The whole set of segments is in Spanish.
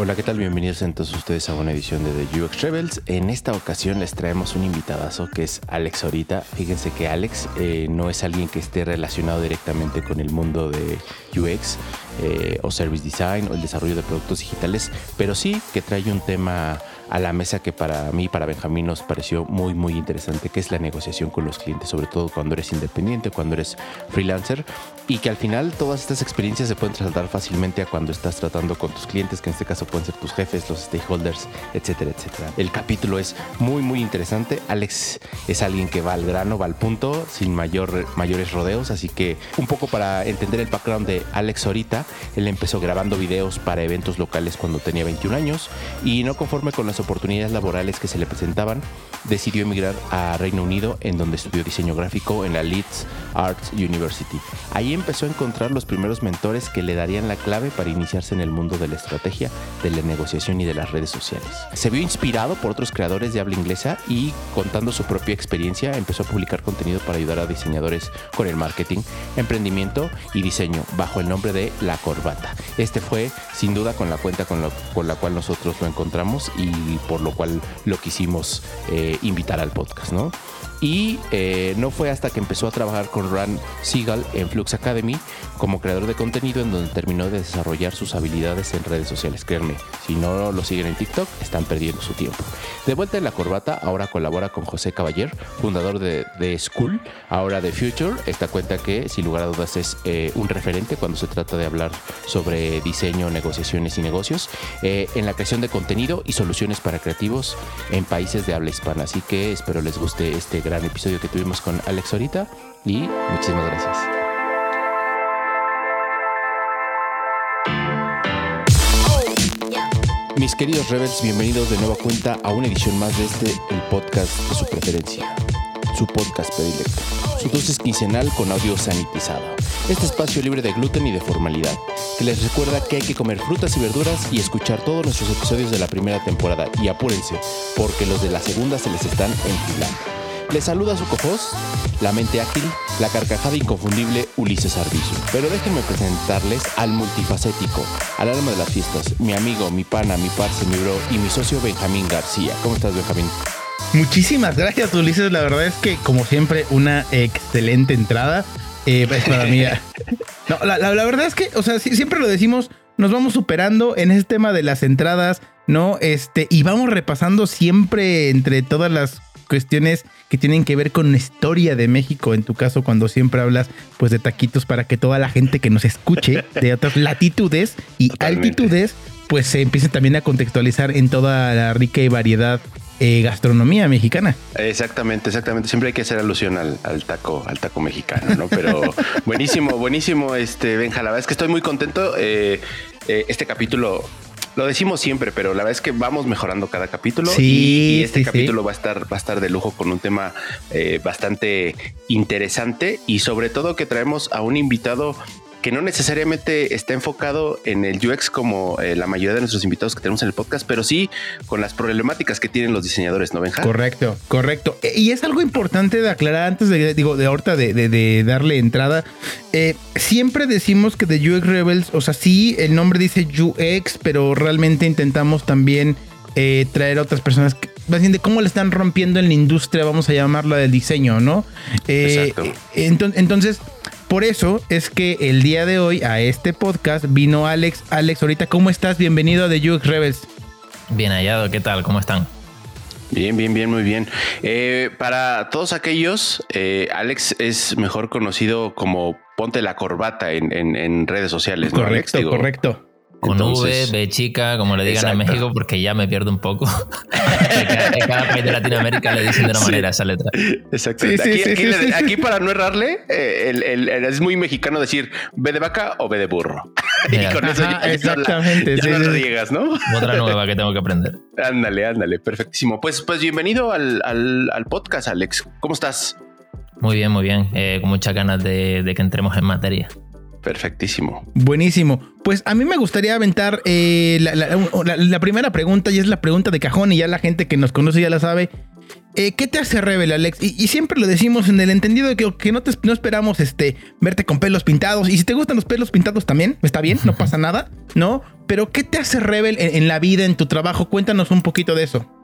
Hola, ¿qué tal? Bienvenidos entonces ustedes a una edición de The UX Rebels. En esta ocasión les traemos un invitadazo que es Alex Ahorita. Fíjense que Alex eh, no es alguien que esté relacionado directamente con el mundo de UX eh, o Service Design o el desarrollo de productos digitales, pero sí que trae un tema a la mesa que para mí, para Benjamín, nos pareció muy, muy interesante, que es la negociación con los clientes, sobre todo cuando eres independiente, cuando eres freelancer, y que al final todas estas experiencias se pueden trasladar fácilmente a cuando estás tratando con tus clientes, que en este caso pueden ser tus jefes, los stakeholders, etcétera, etcétera. El capítulo es muy, muy interesante. Alex es alguien que va al grano, va al punto, sin mayor, mayores rodeos, así que un poco para entender el background de Alex ahorita, él empezó grabando videos para eventos locales cuando tenía 21 años y no conforme con las oportunidades laborales que se le presentaban, decidió emigrar a Reino Unido, en donde estudió diseño gráfico en la Leeds Arts University. Ahí empezó a encontrar los primeros mentores que le darían la clave para iniciarse en el mundo de la estrategia, de la negociación y de las redes sociales. Se vio inspirado por otros creadores de habla inglesa y contando su propia experiencia empezó a publicar contenido para ayudar a diseñadores con el marketing, emprendimiento y diseño bajo el nombre de La Corbata. Este fue sin duda con la cuenta con, con la cual nosotros lo encontramos y por lo cual lo quisimos eh, invitar al podcast, ¿no? Y eh, no fue hasta que empezó a trabajar con Ran Seagal en Flux Academy como creador de contenido en donde terminó de desarrollar sus habilidades en redes sociales. Créanme, si no lo siguen en TikTok, están perdiendo su tiempo. De vuelta en la corbata, ahora colabora con José Caballer, fundador de, de School, ahora de Future, esta cuenta que sin lugar a dudas es eh, un referente cuando se trata de hablar sobre diseño, negociaciones y negocios, eh, en la creación de contenido y soluciones para creativos en países de habla hispana. Así que espero les guste este gran episodio que tuvimos con Alex ahorita y muchísimas gracias. Mis queridos Rebels, bienvenidos de nueva cuenta a una edición más de este, el podcast de su preferencia, su podcast predilecto, su dosis quincenal con audio sanitizado. Este espacio libre de gluten y de formalidad, que les recuerda que hay que comer frutas y verduras y escuchar todos nuestros episodios de la primera temporada. Y apúrense, porque los de la segunda se les están enfilando. Les saluda su cofos, la mente ágil, la carcajada inconfundible Ulises Arbizu. Pero déjenme presentarles al multifacético, al alma de las fiestas, mi amigo, mi pana, mi parce, mi bro y mi socio Benjamín García. ¿Cómo estás, Benjamín? Muchísimas gracias, Ulises. La verdad es que, como siempre, una excelente entrada. Eh, es para mí. No, la, la, la, verdad es que, o sea, siempre lo decimos, nos vamos superando en ese tema de las entradas, ¿no? Este, y vamos repasando siempre entre todas las cuestiones que tienen que ver con la historia de México, en tu caso cuando siempre hablas pues de taquitos para que toda la gente que nos escuche de otras latitudes y Totalmente. altitudes pues se empiece también a contextualizar en toda la rica y variedad eh, gastronomía mexicana. Exactamente, exactamente. Siempre hay que hacer alusión al, al taco, al taco mexicano, ¿no? Pero buenísimo, buenísimo, este Benja. La verdad es que estoy muy contento. Eh, eh, este capítulo lo decimos siempre, pero la verdad es que vamos mejorando cada capítulo sí, y, y, este sí, capítulo sí. va a estar va a estar de lujo con un tema eh, bastante interesante y sobre todo que traemos a un invitado que no necesariamente está enfocado en el UX como eh, la mayoría de nuestros invitados que tenemos en el podcast, pero sí con las problemáticas que tienen los diseñadores, ¿no, Benja? Correcto, correcto. Y es algo importante de aclarar antes de, digo, de ahorita de, de, de darle entrada. Eh, siempre decimos que de UX Rebels, o sea, sí, el nombre dice UX, pero realmente intentamos también eh, traer a otras personas que, más bien de cómo le están rompiendo en la industria, vamos a llamarla del diseño, ¿no? Eh, Exacto. Ento entonces, por eso es que el día de hoy a este podcast vino Alex. Alex, ahorita, ¿cómo estás? Bienvenido a The UX Rebels. Bien hallado, ¿qué tal? ¿Cómo están? Bien, bien, bien, muy bien. Eh, para todos aquellos, eh, Alex es mejor conocido como Ponte la Corbata en, en, en redes sociales. ¿no, correcto, Alex? Digo, correcto. Con V, B chica, como le digan en México, porque ya me pierdo un poco. en cada país de Latinoamérica le dicen de una manera esa letra. Exacto. aquí, para no errarle, eh, es muy mexicano decir B de vaca o B de burro. y con eso ya, exactamente. Ya, no riegas, ¿no? Otra nueva que tengo que aprender. Ándale, ándale, perfectísimo. Pues, pues bienvenido al, al, podcast, Alex. ¿Cómo estás? Muy bien, muy bien. Eh, con muchas ganas de, de que entremos en materia. Perfectísimo. Buenísimo. Pues a mí me gustaría aventar eh, la, primera pregunta y es la pregunta de cajón y ya la gente que nos conoce ya la sabe. Eh, ¿Qué te hace rebel, Alex? Y, siempre lo decimos en el entendido de que, no, te, no esperamos este, verte con pelos pintados. Y si te gustan los pelos pintados también, está bien, no pasa nada, ¿no? Pero ¿qué te hace rebel en la vida, en tu trabajo? Cuéntanos un poquito de eso.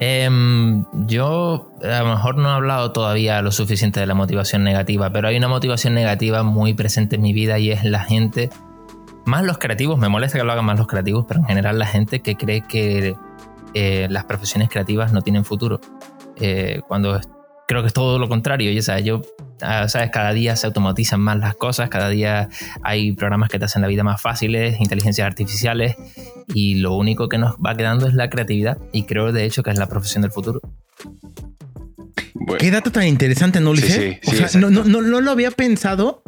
Em, yo a lo mejor no he hablado todavía lo suficiente de la motivación negativa, pero hay una motivación negativa muy presente en mi vida y es la gente, más los creativos, me molesta que lo hagan más los creativos, pero en general la gente que cree que eh, las profesiones creativas no tienen futuro. Eh, cuando creo que es todo lo contrario. Y, sea, yo, sabes, cada día se automatizan más las cosas, cada día hay programas que te hacen la vida más fáciles, inteligencias artificiales, y lo único que nos va quedando es la creatividad. Y creo, de hecho, que es la profesión del futuro. Qué dato tan interesante, ¿no, Ulises? o sea, no, no, no, no lo había pensado.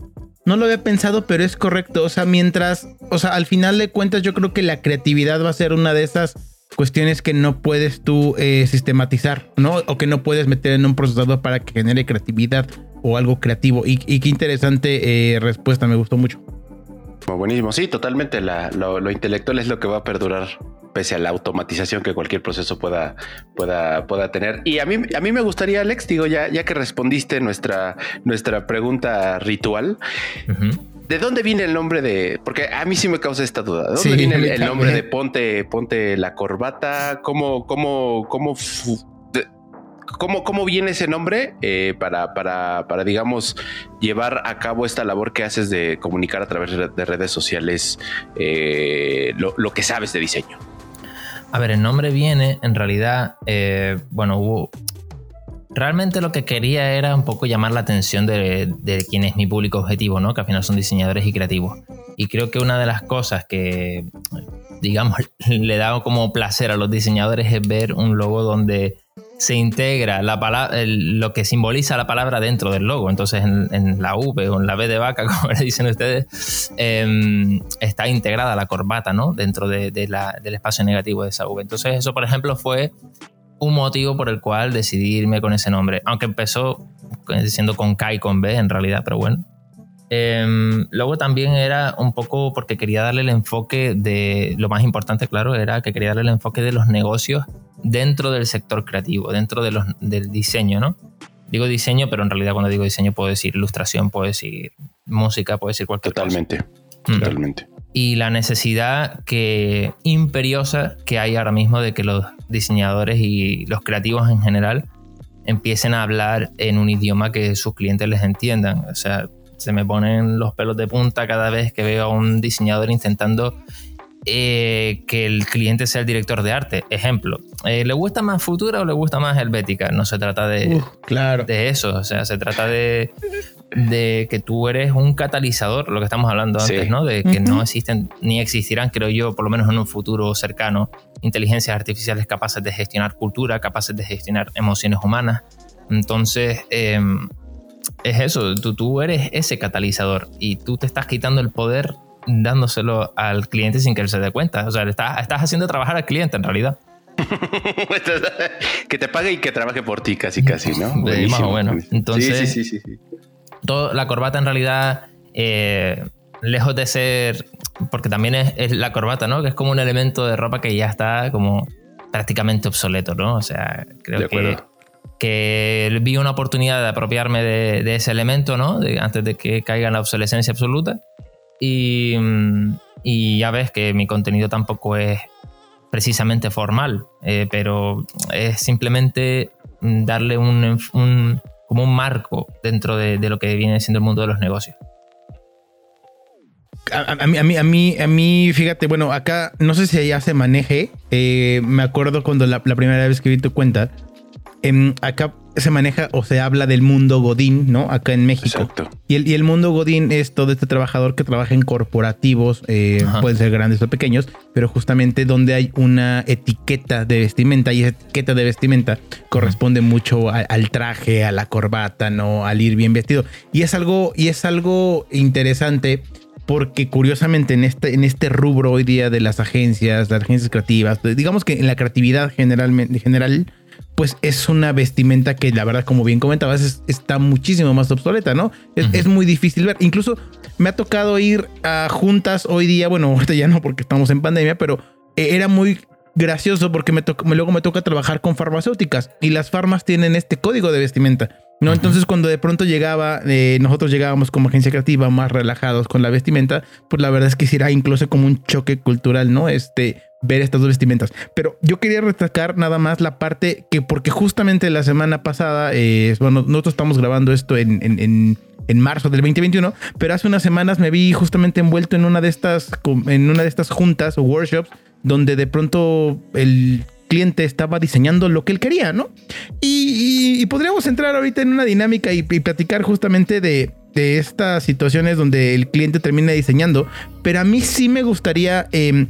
No lo había pensado, pero es correcto. O sea, mientras, o sea, al final de cuentas, yo creo que la creatividad va a ser una de esas cuestiones que no puedes tú eh, sistematizar, ¿no? O que no puedes meter en un procesador para que genere creatividad o algo creativo. Y, qué interesante eh, respuesta, me gustó mucho. buenísimo, sí, totalmente. lo, intelectual es lo que va a perdurar pese a la automatización que cualquier proceso pueda, pueda, pueda tener. Y a mí, a mí me gustaría, Alex, digo, ya, ya que respondiste nuestra, nuestra pregunta ritual, ¿De dónde viene el nombre de.? Porque a mí sí me causa esta duda. ¿De dónde viene el, nombre de ponte, ponte la corbata? ¿Cómo, cómo, cómo, cómo, cómo viene ese nombre eh, para, para, para, digamos, llevar a cabo esta labor que haces de comunicar a través de redes sociales eh, lo, que sabes de diseño? A ver, el nombre viene, en realidad, eh, bueno, hubo, Realmente lo que quería era un poco llamar la atención de, de quién es mi público objetivo, ¿no? Que al final son diseñadores y creativos. Y creo que una de las cosas que, digamos, le da como placer a los diseñadores es ver un logo donde se integra la palabra, lo que simboliza la palabra dentro del logo. Entonces, en, la V o en la B de vaca, como le dicen ustedes, em, está integrada la corbata, ¿no? Dentro de, del espacio negativo de esa V. Entonces, eso, por ejemplo, fue un motivo por el cual decidí irme con ese nombre. Aunque empezó diciendo con K y con B en realidad, pero bueno. Em, luego también era un poco porque quería darle el enfoque de, lo más importante claro, era que quería darle el enfoque de los negocios dentro del sector creativo, dentro de los, del diseño, ¿no? Digo diseño, pero en realidad cuando digo diseño puedo decir ilustración, puedo decir música, puedo decir cualquier totalmente, cosa. Totalmente, totalmente y la necesidad que imperiosa que hay ahora mismo de que los diseñadores y los creativos en general empiecen a hablar en un idioma que sus clientes les entiendan. O sea, se me ponen los pelos de punta cada vez que veo a un diseñador intentando eh, que el cliente sea el director de arte. Ejemplo, eh, ¿le gusta más Futura o le gusta más Helvética? No se trata de, claro. de eso, o sea, se trata de, de que tú eres un catalizador, lo que estamos hablando antes, ¿no? De que no existen ni existirán, creo yo, por lo menos en un futuro cercano, inteligencias artificiales capaces de gestionar cultura, capaces de gestionar emociones humanas. Entonces, em, es eso, tú, tú eres ese catalizador y tú te estás quitando el poder dándoselo al cliente sin que él se dé cuenta. O sea, estás, estás haciendo trabajar al cliente en realidad. que te pague y que trabaje por ti, casi, casi, ¿no? más o menos. Entonces, sí, sí, sí, sí la corbata en realidad, eh, lejos de ser, porque también es, la corbata, ¿no? Que es como un elemento de ropa que ya está como prácticamente obsoleto, ¿no? O sea, creo que, que vi una oportunidad de apropiarme de, ese elemento, ¿no? antes de que caiga en la obsolescencia absoluta. Y, y, ya ves que mi contenido tampoco es precisamente formal, eh, pero es simplemente darle un, un, como un marco dentro de, lo que viene siendo el mundo de los negocios. A, mí, a, mí, a, mí, a mí, fíjate, bueno, acá no sé si ya se maneje. Eh, me acuerdo cuando la, primera vez que vi tu cuenta, em, acá se maneja o se habla del mundo Godín, ¿no? Acá en México. Exacto. Y el, y el mundo Godín es todo este trabajador que trabaja en corporativos, eh, pueden ser grandes o pequeños, pero justamente donde hay una etiqueta de vestimenta y esa etiqueta de vestimenta corresponde mucho al traje, a la corbata, ¿no? Al ir bien vestido. Y es algo, y es algo interesante porque curiosamente en este, en este rubro hoy día de las agencias, las agencias creativas, digamos que en la creatividad generalmente, general, pues es una vestimenta que la verdad, como bien comentabas, está muchísimo más obsoleta, ¿no? Es, muy difícil ver. Incluso me ha tocado ir a juntas hoy día, bueno, ahorita ya no porque estamos en pandemia, pero eh, era muy gracioso porque me, luego me toca trabajar con farmacéuticas y las farmas tienen este código de vestimenta. ¿no? Entonces cuando de pronto llegaba, eh, nosotros llegábamos como agencia creativa más relajados con la vestimenta, pues la verdad es que sí era incluso como un choque cultural, ¿no? Este, ver estas dos vestimentas. Pero yo quería destacar nada más la parte que, porque justamente la semana pasada, eh, bueno, nosotros estamos grabando esto en, en, en, marzo del 2021, pero hace unas semanas me vi justamente envuelto en una de estas, en una de estas juntas o workshops donde de pronto el cliente estaba diseñando lo que él quería, ¿no? Y, podríamos entrar ahorita en una dinámica y, platicar justamente de, estas situaciones donde el cliente termina diseñando, pero a mí sí me gustaría em,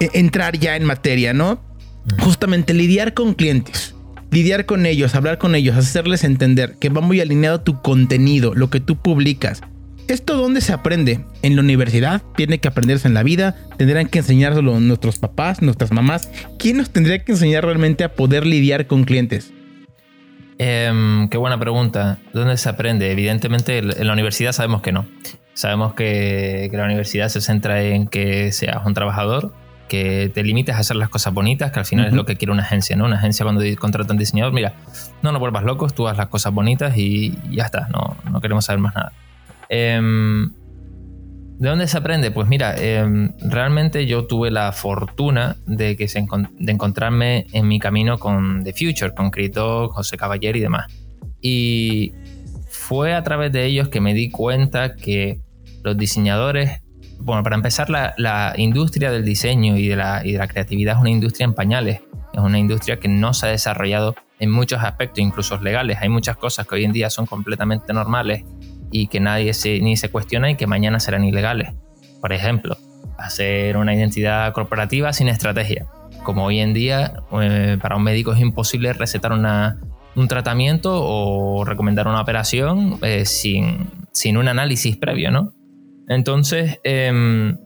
entrar ya en materia, ¿no? Justamente lidiar con clientes. Lidiar con ellos, hablar con ellos, hacerles entender que va muy alineado tu contenido, lo que tú publicas, ¿Esto dónde se aprende? ¿En la universidad? ¿Tiene que aprenderse en la vida? ¿Tendrán que enseñárselo nuestros papás, nuestras mamás? ¿Quién nos tendría que enseñar realmente a poder lidiar con clientes? Em, qué buena pregunta. ¿Dónde se aprende? Evidentemente en la universidad sabemos que no. Sabemos que, la universidad se centra en que seas un trabajador, que te limites a hacer las cosas bonitas, que al final es lo que quiere una agencia, ¿no? Una agencia cuando contrata a un diseñador, mira, no nos vuelvas locos, tú haz las cosas bonitas y ya está, no, no queremos saber más nada. Em, ¿De dónde se aprende? Pues mira, em, realmente yo tuve la fortuna de, que de encontrarme en mi camino con The Future, con Crito, José Caballero y demás. Y fue a través de ellos que me di cuenta que los diseñadores, bueno, para empezar, la, industria del diseño y de, la, y de la creatividad es una industria en pañales. Es una industria que no se ha desarrollado en muchos aspectos, incluso legales. Hay muchas cosas que hoy en día son completamente normales y que nadie se, ni se cuestiona y que mañana serán ilegales. Por ejemplo, hacer una identidad corporativa sin estrategia. Como hoy en día eh, para un médico es imposible recetar una, un tratamiento o recomendar una operación eh, sin, sin, un análisis previo, ¿no? Entonces, em,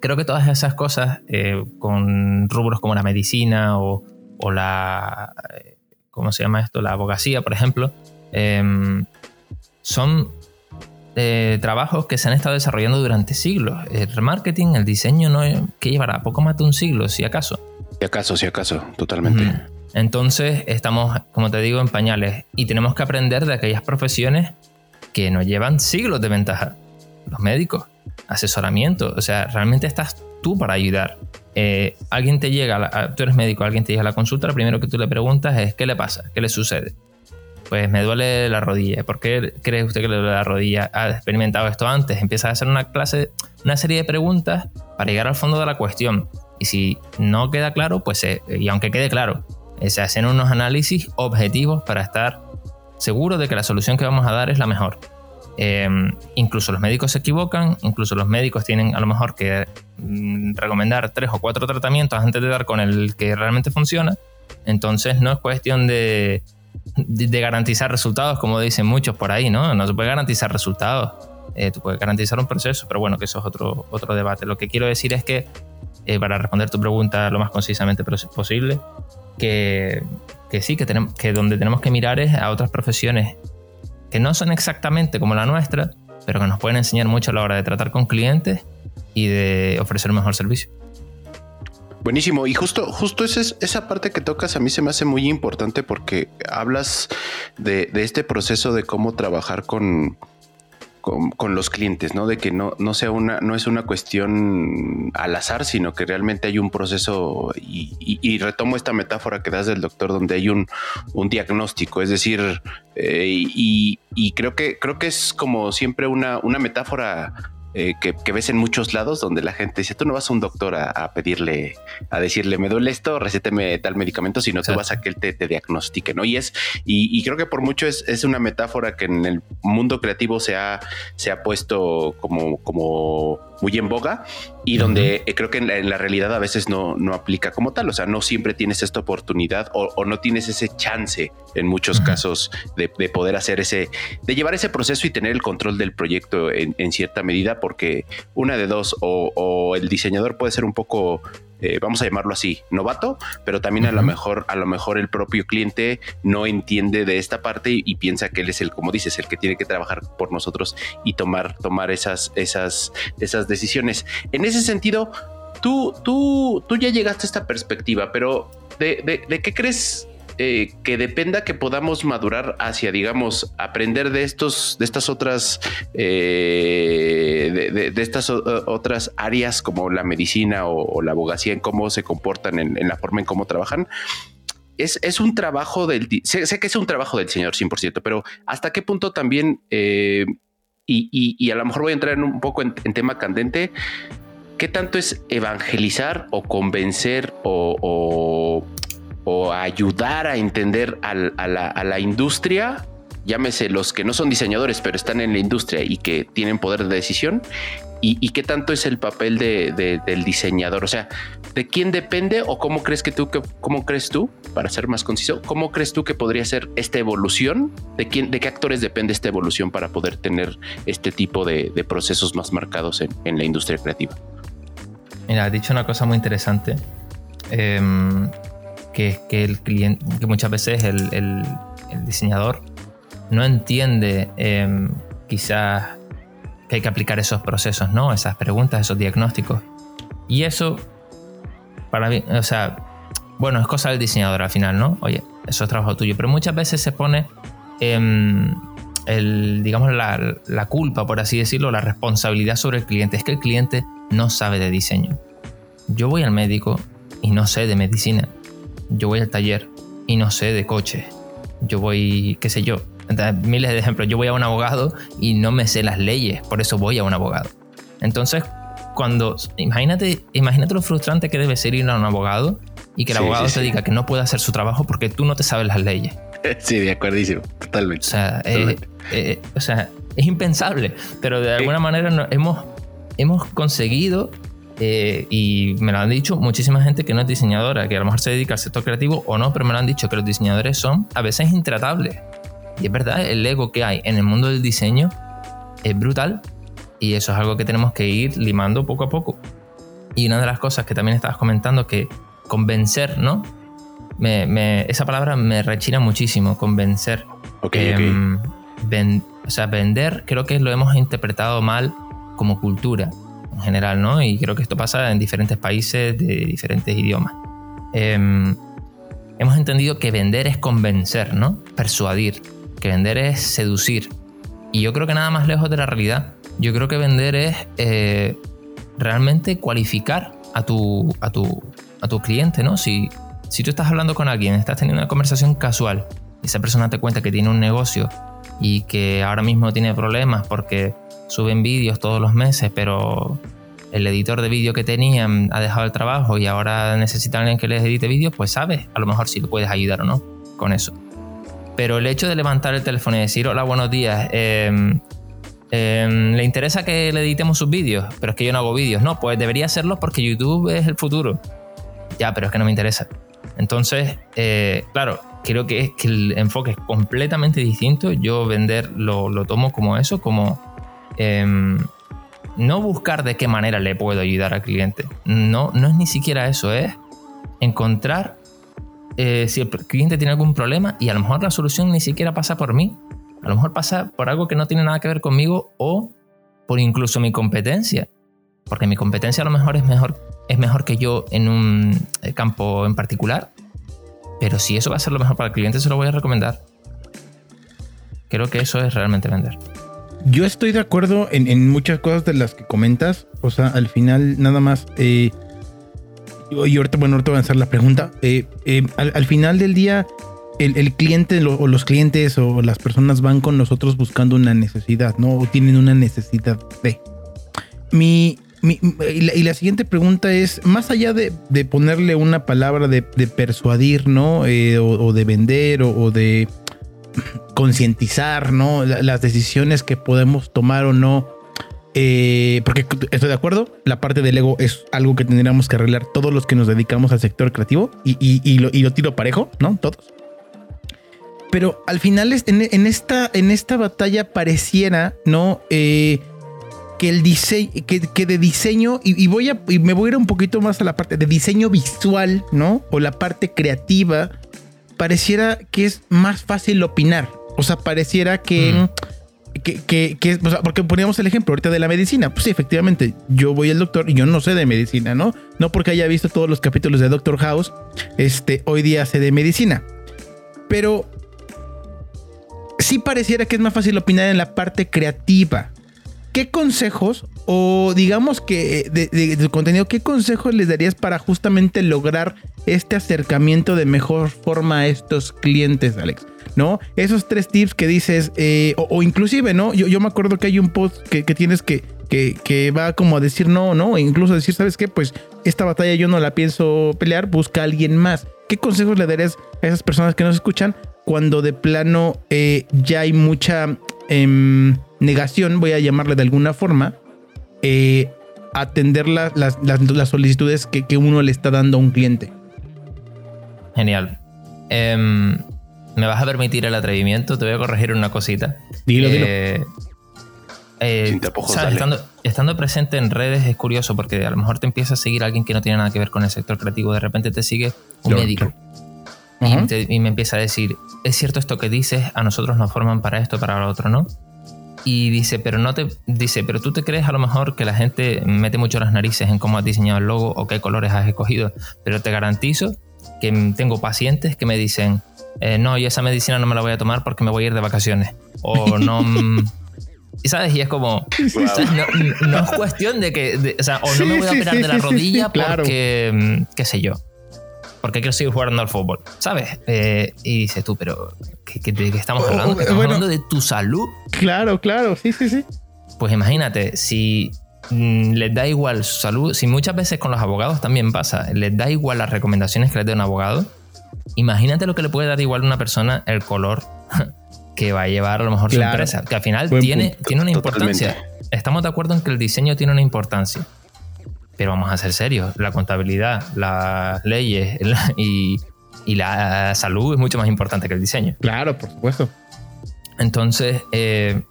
creo que todas esas cosas eh, con rubros como la medicina o, o, la, ¿cómo se llama esto? La abogacía, por ejemplo, em, son eh, trabajos que se han estado desarrollando durante siglos. El remarketing, el diseño, no que llevará poco más de un siglo, si acaso. Si acaso, si acaso, totalmente. Entonces estamos, como te digo, en pañales y tenemos que aprender de aquellas profesiones que nos llevan siglos de ventaja. Los médicos, asesoramiento, o sea, realmente estás tú para ayudar. Eh, alguien te llega, tú eres médico, alguien te llega a la consulta, lo primero que tú le preguntas es qué le pasa, qué le sucede pues me duele la rodilla. ¿Por qué cree usted que le duele la rodilla? ¿Ha experimentado esto antes? Empieza a hacer una clase, una serie de preguntas para llegar al fondo de la cuestión. Y si no queda claro, pues, y aunque quede claro, eh, se hacen unos análisis objetivos para estar seguro de que la solución que vamos a dar es la mejor. Em, incluso los médicos se equivocan, incluso los médicos tienen a lo mejor que mm, recomendar tres o cuatro tratamientos antes de dar con el que realmente funciona. Entonces no es cuestión de, de, garantizar resultados, como dicen muchos por ahí, ¿no? No se puede garantizar resultados. Eh, tú puedes garantizar un proceso, pero bueno, que eso es otro, otro debate. Lo que quiero decir es que, eh, para responder tu pregunta lo más concisamente posible, que, que sí, que, tenemos, que donde tenemos que mirar es a otras profesiones que no son exactamente como la nuestra, pero que nos pueden enseñar mucho a la hora de tratar con clientes y de ofrecer un mejor servicio. Buenísimo. Y justo, justo esa, esa parte que tocas a mí se me hace muy importante porque hablas de, este proceso de cómo trabajar con, con, los clientes, ¿no? De que no, no sea una, no es una cuestión al azar, sino que realmente hay un proceso y, retomo esta metáfora que das del doctor donde hay un, un diagnóstico, es decir, eh, y, creo que creo que es como siempre una, una metáfora eh, que, ves en muchos lados donde la gente dice, tú no vas a un doctor a, pedirle, a decirle, me duele esto, recéteme tal medicamento, sino tú vas a que él te, diagnostique, ¿no? Y es, y, creo que por mucho es, es, una metáfora que en el mundo creativo se ha, se ha puesto como, como muy en boga y donde eh, creo que en la, realidad a veces no, no aplica como tal. O sea, no siempre tienes esta oportunidad o, no tienes ese chance en muchos casos de, poder hacer ese, de llevar ese proceso y tener el control del proyecto en, cierta medida, porque una de dos, o, el diseñador puede ser un poco eh, vamos a llamarlo así, novato, pero también a lo mejor, a lo mejor el propio cliente no entiende de esta parte y, piensa que él es el, como dices, el que tiene que trabajar por nosotros y tomar, tomar esas, esas, esas decisiones. En ese sentido, tú, tú, tú ya llegaste a esta perspectiva, pero ¿de, de qué crees eh, que dependa que podamos madurar hacia, digamos, aprender de estos, de estas otras, eh, de, estas otras áreas como la medicina o, la abogacía en cómo se comportan, en, la forma en cómo trabajan. Es, es un trabajo del, sé, que es un trabajo del señor 100%, pero hasta qué punto también, eh, y, a lo mejor voy a entrar un poco en, tema candente, ¿qué tanto es evangelizar o convencer o, o ayudar a entender a, la, industria, llámese los que no son diseñadores, pero están en la industria y que tienen poder de decisión, y, qué tanto es el papel del diseñador. O sea, ¿de quién depende o cómo crees que tú, cómo crees tú, para ser más conciso, cómo crees tú que podría ser esta evolución? ¿De quién, de qué actores depende esta evolución para poder tener este tipo de, procesos más marcados en, la industria creativa? Mira, has dicho una cosa muy interesante. Em, que, el cliente, que muchas veces el, el, diseñador no entiende em, quizás que hay que aplicar esos procesos, ¿no? Esas preguntas, esos diagnósticos. Y eso, para mí, o sea, bueno, es cosa del diseñador al final, ¿no? Oye, eso es trabajo tuyo, pero muchas veces se pone el, digamos, la, la, culpa, por así decirlo, la responsabilidad sobre el cliente. Es que el cliente no sabe de diseño. Yo voy al médico y no sé de medicina yo voy al taller y no sé de coches. Yo voy, qué sé yo, miles de ejemplos. Yo voy a un abogado y no me sé las leyes, por eso voy a un abogado. Entonces, cuando imagínate, imagínate lo frustrante que debe ser ir a un abogado y que el abogado te diga que no puede hacer su trabajo porque tú no te sabes las leyes. Sí, de acuerdísimo, totalmente. O sea, eh, eh, o sea es impensable, pero de alguna manera hemos, hemos conseguido eh, y me lo han dicho muchísima gente que no es diseñadora, que a lo mejor se dedica al sector creativo o no, pero me lo han dicho que los diseñadores son a veces intratables. Y es verdad, el ego que hay en el mundo del diseño es brutal y eso es algo que tenemos que ir limando poco a poco. Y una de las cosas que también estabas comentando, que convencer, ¿no? esa palabra me rechina muchísimo, convencer. Ok, em, o sea, vender creo que lo hemos interpretado mal como cultura en general, ¿no? Y creo que esto pasa en diferentes países de diferentes idiomas. Em, hemos entendido que vender es convencer, ¿no? Persuadir, que vender es seducir. Y yo creo que nada más lejos de la realidad. Yo creo que vender es eh, realmente cualificar a tu, a tu, a tu cliente, ¿no? Si, si tú estás hablando con alguien, estás teniendo una conversación casual esa persona te cuenta que tiene un negocio y que ahora mismo tiene problemas porque suben vídeos todos los meses, pero el editor de vídeo que tenían ha dejado el trabajo y ahora necesitan alguien que les edite vídeos, pues sabes a lo mejor si le puedes ayudar o no con eso. Pero el hecho de levantar el teléfono y decir, hola, buenos días, em, em, ¿le interesa que le editemos sus vídeos? Pero es que yo no hago vídeos. No, pues debería hacerlo porque YouTube es el futuro. Ya, pero es que no me interesa. Entonces, eh, claro, creo que, que el enfoque es completamente distinto. Yo vender lo, lo tomo como eso, como Em, no buscar de qué manera le puedo ayudar al cliente. No, no es ni siquiera eso, es encontrar eh, si el cliente tiene algún problema y a lo mejor la solución ni siquiera pasa por mí. A lo mejor pasa por algo que no tiene nada que ver conmigo o por incluso mi competencia. Porque mi competencia a lo mejor es mejor, es mejor que yo en un eh, campo en particular. Pero si eso va a ser lo mejor para el cliente, se lo voy a recomendar. Creo que eso es realmente vender. Yo estoy de acuerdo en, muchas cosas de las que comentas. O sea, al final, nada más. Eh, y ahorita, bueno, ahorita voy a hacer la pregunta. Eh, eh, al, final del día, el, cliente o los clientes o las personas van con nosotros buscando una necesidad, ¿no? O tienen una necesidad de. mi, y, la, siguiente pregunta es, más allá de, ponerle una palabra de, persuadir, ¿no? Eh, o, de vender o, de concientizar, ¿no? Las decisiones que podemos tomar o no. Eh, porque estoy de acuerdo, la parte del ego es algo que tendríamos que arreglar todos los que nos dedicamos al sector creativo y, lo, lo, tiro parejo, ¿no? Todos. Pero al final en, esta, en esta batalla pareciera, ¿no? Eh, que el diseño, que, de diseño, y, voy a, y me voy a ir un poquito más a la parte de diseño visual, ¿no? O la parte creativa, pareciera que es más fácil opinar. O sea, pareciera que... Mm. Que, que, porque poníamos el ejemplo ahorita de la medicina. Pues sí, efectivamente, yo voy al doctor y yo no sé de medicina, ¿no? No porque haya visto todos los capítulos de Doctor House, este, hoy día sé de medicina. Pero sí pareciera que es más fácil opinar en la parte creativa. ¿Qué consejos o digamos que de, tu contenido, qué consejos les darías para justamente lograr este acercamiento de mejor forma a estos clientes, Alex? ¿No? Esos tres tips que dices, eh, o, inclusive, ¿no? Yo, me acuerdo que hay un post que, tienes que, que, que, va como a decir no, ¿no? E incluso decir, ¿sabes qué? Pues esta batalla yo no la pienso pelear, busca a alguien más. ¿Qué consejos le darías a esas personas que nos escuchan cuando de plano eh, ya hay mucha... Em, negación, voy a llamarle de alguna forma, eh, atender las, solicitudes que, uno le está dando a un cliente. Genial. Em, ¿Me vas a permitir el atrevimiento? Te voy a corregir una cosita. Dilo, dilo. Eh, eh, estando, presente en redes es curioso porque a lo mejor te empieza a seguir alguien que no tiene nada que ver con el sector creativo. De repente te sigue un médico. Y, y, me empieza a decir, es cierto esto que dices, a nosotros nos forman para esto, para lo otro, ¿no? Y dice, pero no te dice, pero tú te crees a lo mejor que la gente mete mucho las narices en cómo has diseñado el logo o qué colores has escogido, pero te garantizo que tengo pacientes que me dicen, eh, no, yo esa medicina no me la voy a tomar porque me voy a ir de vacaciones. O no mm, y sabes, y es como, no, es cuestión de que, o sea, o no me voy a operar de la rodilla porque, mm, qué sé yo, porque quiero seguir jugando al fútbol, ¿sabes? Eh, y dices tú, pero ¿qué, qué, estamos hablando? ¿Estamos hablando de tu salud? Claro, claro, sí, sí, sí. Pues imagínate, si mm, les da igual su salud, si muchas veces con los abogados también pasa, les da igual las recomendaciones que les dé un abogado, imagínate lo que le puede dar igual a una persona el color que va a llevar a lo mejor su empresa, que al final tiene, tiene una importancia. Estamos de acuerdo en que el diseño tiene una importancia. Pero vamos a ser serios, la contabilidad, las leyes y, la salud es mucho más importante que el diseño. Claro, por supuesto. Entonces, eh,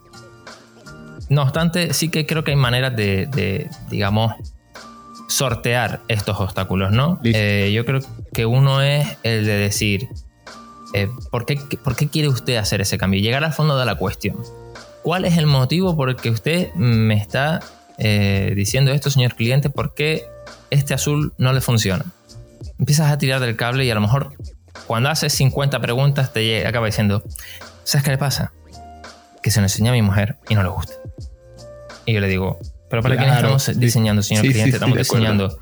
no obstante, sí que creo que hay maneras de, digamos, sortear estos obstáculos, ¿no? Eh, yo creo que uno es el de decir, eh, ¿por, qué, ¿por qué quiere usted hacer ese cambio? Llegar al fondo de la cuestión. ¿Cuál es el motivo por el que usted me está eh, diciendo esto, señor cliente, ¿por qué este azul no le funciona? Empiezas a tirar del cable y a lo mejor cuando haces 50 preguntas te acaba diciendo, ¿sabes qué le pasa? Que se lo enseña a mi mujer y no le gusta. Y yo le digo, ¿pero para quién estamos diseñando, señor cliente? ¿Estamos diseñando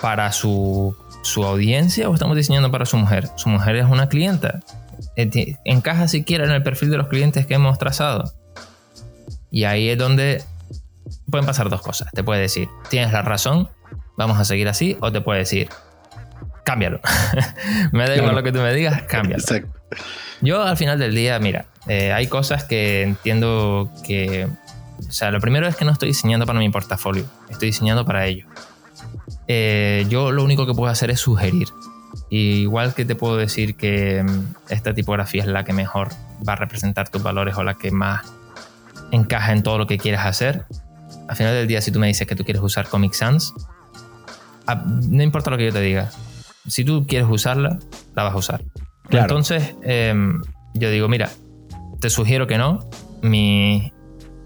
para su, su audiencia o estamos diseñando para su mujer? Su mujer es una clienta. Eh, encaja siquiera en el perfil de los clientes que hemos trazado. Y ahí es donde pueden pasar dos cosas. Te puede decir, tienes la razón, vamos a seguir así, o te puede decir, cámbialo. me da igual lo que tú me digas, cámbialo. Yo al final del día, mira, eh, hay cosas que entiendo que... O sea, lo primero es que no estoy diseñando para mi portafolio, estoy diseñando para ello. Eh, yo lo único que puedo hacer es sugerir. igual que te puedo decir que mm, esta tipografía es la que mejor va a representar tus valores o la que más encaja en todo lo que quieras hacer, al final del día, si tú me dices que tú quieres usar Comic Sans, no importa lo que yo te diga. Si tú quieres usarla, la vas a usar. Entonces, em, yo digo, mira, te sugiero que no. Mi,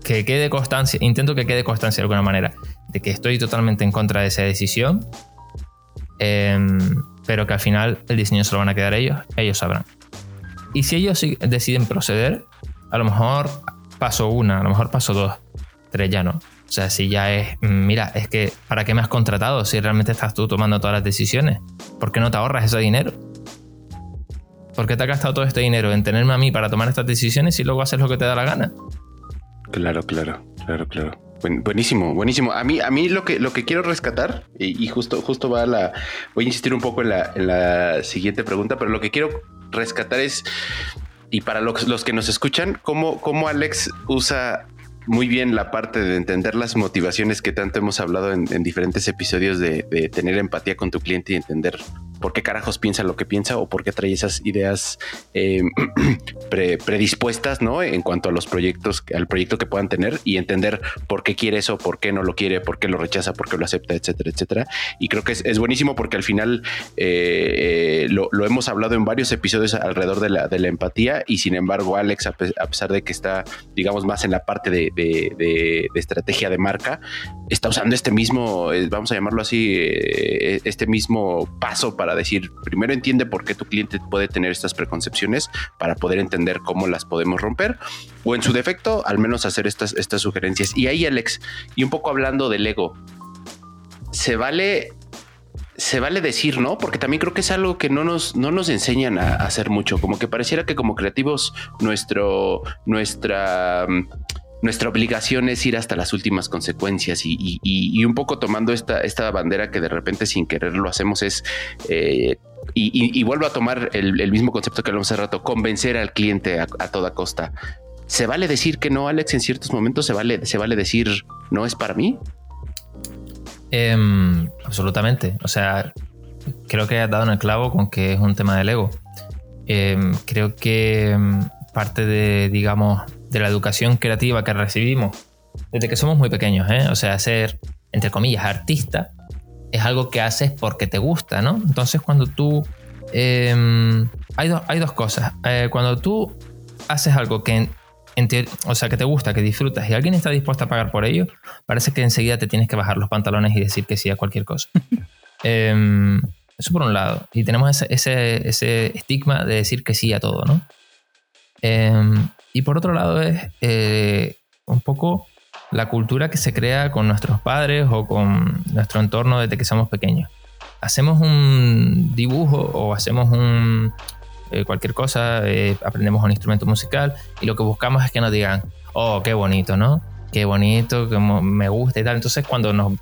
que quede constancia, intento que quede constancia de alguna manera, de que estoy totalmente en contra de esa decisión, em, pero que al final el diseño se lo van a quedar ellos, ellos sabrán. Y si ellos deciden proceder, a lo mejor paso una, a lo mejor paso dos, tres ya no. O sea, si ya es, mm, mira, es que ¿para qué me has contratado si realmente estás tú tomando todas las decisiones? ¿Por qué no te ahorras ese dinero? ¿Por qué te has gastado todo este dinero en tenerme a mí para tomar estas decisiones y luego haces lo que te da la gana? Claro, claro, claro, claro. buenísimo, buenísimo. A mí, a mí lo que, lo que quiero rescatar, y, justo, justo va a la. Voy a insistir un poco en la, en la siguiente pregunta, pero lo que quiero rescatar es. Y para los, los que nos escuchan, cómo, cómo Alex usa muy bien la parte de entender las motivaciones que tanto hemos hablado en, diferentes episodios de, de, tener empatía con tu cliente y entender por qué carajos piensa lo que piensa o por qué trae esas ideas eh, predispuestas, ¿no? En cuanto a los proyectos, al proyecto que puedan tener y entender por qué quiere eso, por qué no lo quiere, por qué lo rechaza, por qué lo acepta, etcétera, etcétera. Y creo que es, buenísimo porque al final eh, lo, hemos hablado en varios episodios alrededor de la, de empatía y sin embargo Alex, a, pesar de que está, digamos, más en la parte de, de estrategia de marca, está usando este mismo, eh, vamos a llamarlo así, este mismo paso decir, primero entiende por qué tu cliente puede tener estas preconcepciones para poder entender cómo las podemos romper o en su defecto, al menos hacer estas, estas sugerencias. Y ahí, Alex, y un poco hablando del ego, se vale se vale decir no, porque también creo que es algo que no nos, no nos enseñan a, hacer mucho. Como que pareciera que como creativos, nuestro, nuestra nuestra obligación es ir hasta las últimas consecuencias y, un poco tomando esta, esta bandera que de repente sin querer lo hacemos es eh, y, vuelvo a tomar el, mismo concepto que hablamos hace rato, convencer al cliente a, toda costa. ¿Se vale decir que no, Alex, en ciertos momentos? ¿Se vale, se vale decir no es para mí? Em, absolutamente. O sea, creo que has dado en el clavo con que es un tema del ego. Em, creo que em, parte de, digamos, de la educación creativa que recibimos desde que somos muy pequeños, ¿eh? o sea, ser, entre comillas, artista, es algo que haces porque te gusta, ¿no? Entonces cuando tú... Em, hay, hay, dos cosas. Eh, cuando tú haces algo que, o sea, que te gusta, que disfrutas y alguien está dispuesto a pagar por ello, parece que enseguida te tienes que bajar los pantalones y decir que sí a cualquier cosa. Em, eso por un lado. Y tenemos ese, ese, ese, estigma de decir que sí a todo, ¿no? Y por otro lado es eh, un poco la cultura que se crea con nuestros padres o con nuestro entorno desde que somos pequeños. Hacemos un dibujo o hacemos un, eh, cualquier cosa, eh, aprendemos un instrumento musical y lo que buscamos es que nos digan, oh, qué bonito, ¿no? Qué bonito, que me gusta y tal. Entonces cuando nos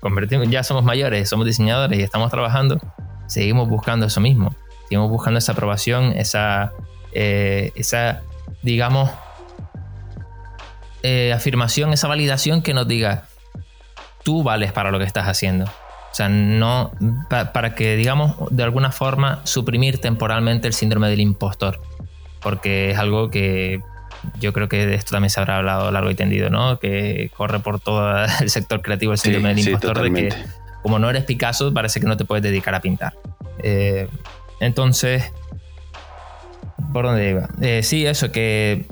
convertimos, ya somos mayores, somos diseñadores y estamos trabajando, seguimos buscando eso mismo. Seguimos buscando esa aprobación, esa, esa digamos, eh, afirmación, esa validación que nos diga, tú vales para lo que estás haciendo. O sea, no, para que, digamos, de alguna forma suprimir temporalmente el síndrome del impostor. Porque es algo que yo creo que de esto también se habrá hablado largo y tendido, ¿no? Que corre por todo el sector creativo el síndrome del impostor de que como no eres Picasso parece que no te puedes dedicar a pintar. Eh, entonces, ¿Por dónde iba? Eh, sí, eso, que,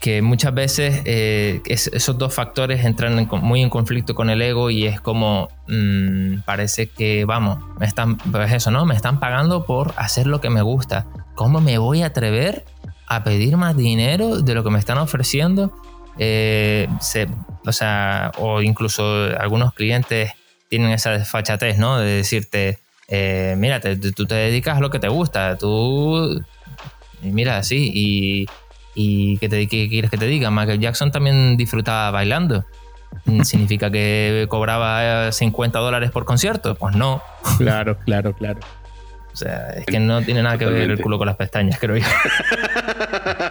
que muchas veces eh, esos dos factores entran muy en conflicto con el ego y es como, mm, parece que, vamos, me están, pues eso, ¿no? Me están pagando por hacer lo que me gusta. ¿Cómo me voy a atrever a pedir más dinero de lo que me están ofreciendo? Eh, o sea, o incluso algunos clientes tienen esa desfachatez, ¿no? De decirte, mira, tú te dedicas a lo que te gusta, tú mira, así y, y ¿qué, te, quieres que te diga? Michael Jackson también disfrutaba bailando. ¿Significa que cobraba 50 dólares por concierto? Pues no. Claro, claro, claro. O sea, es que no tiene nada que ver el culo con las pestañas, creo yo.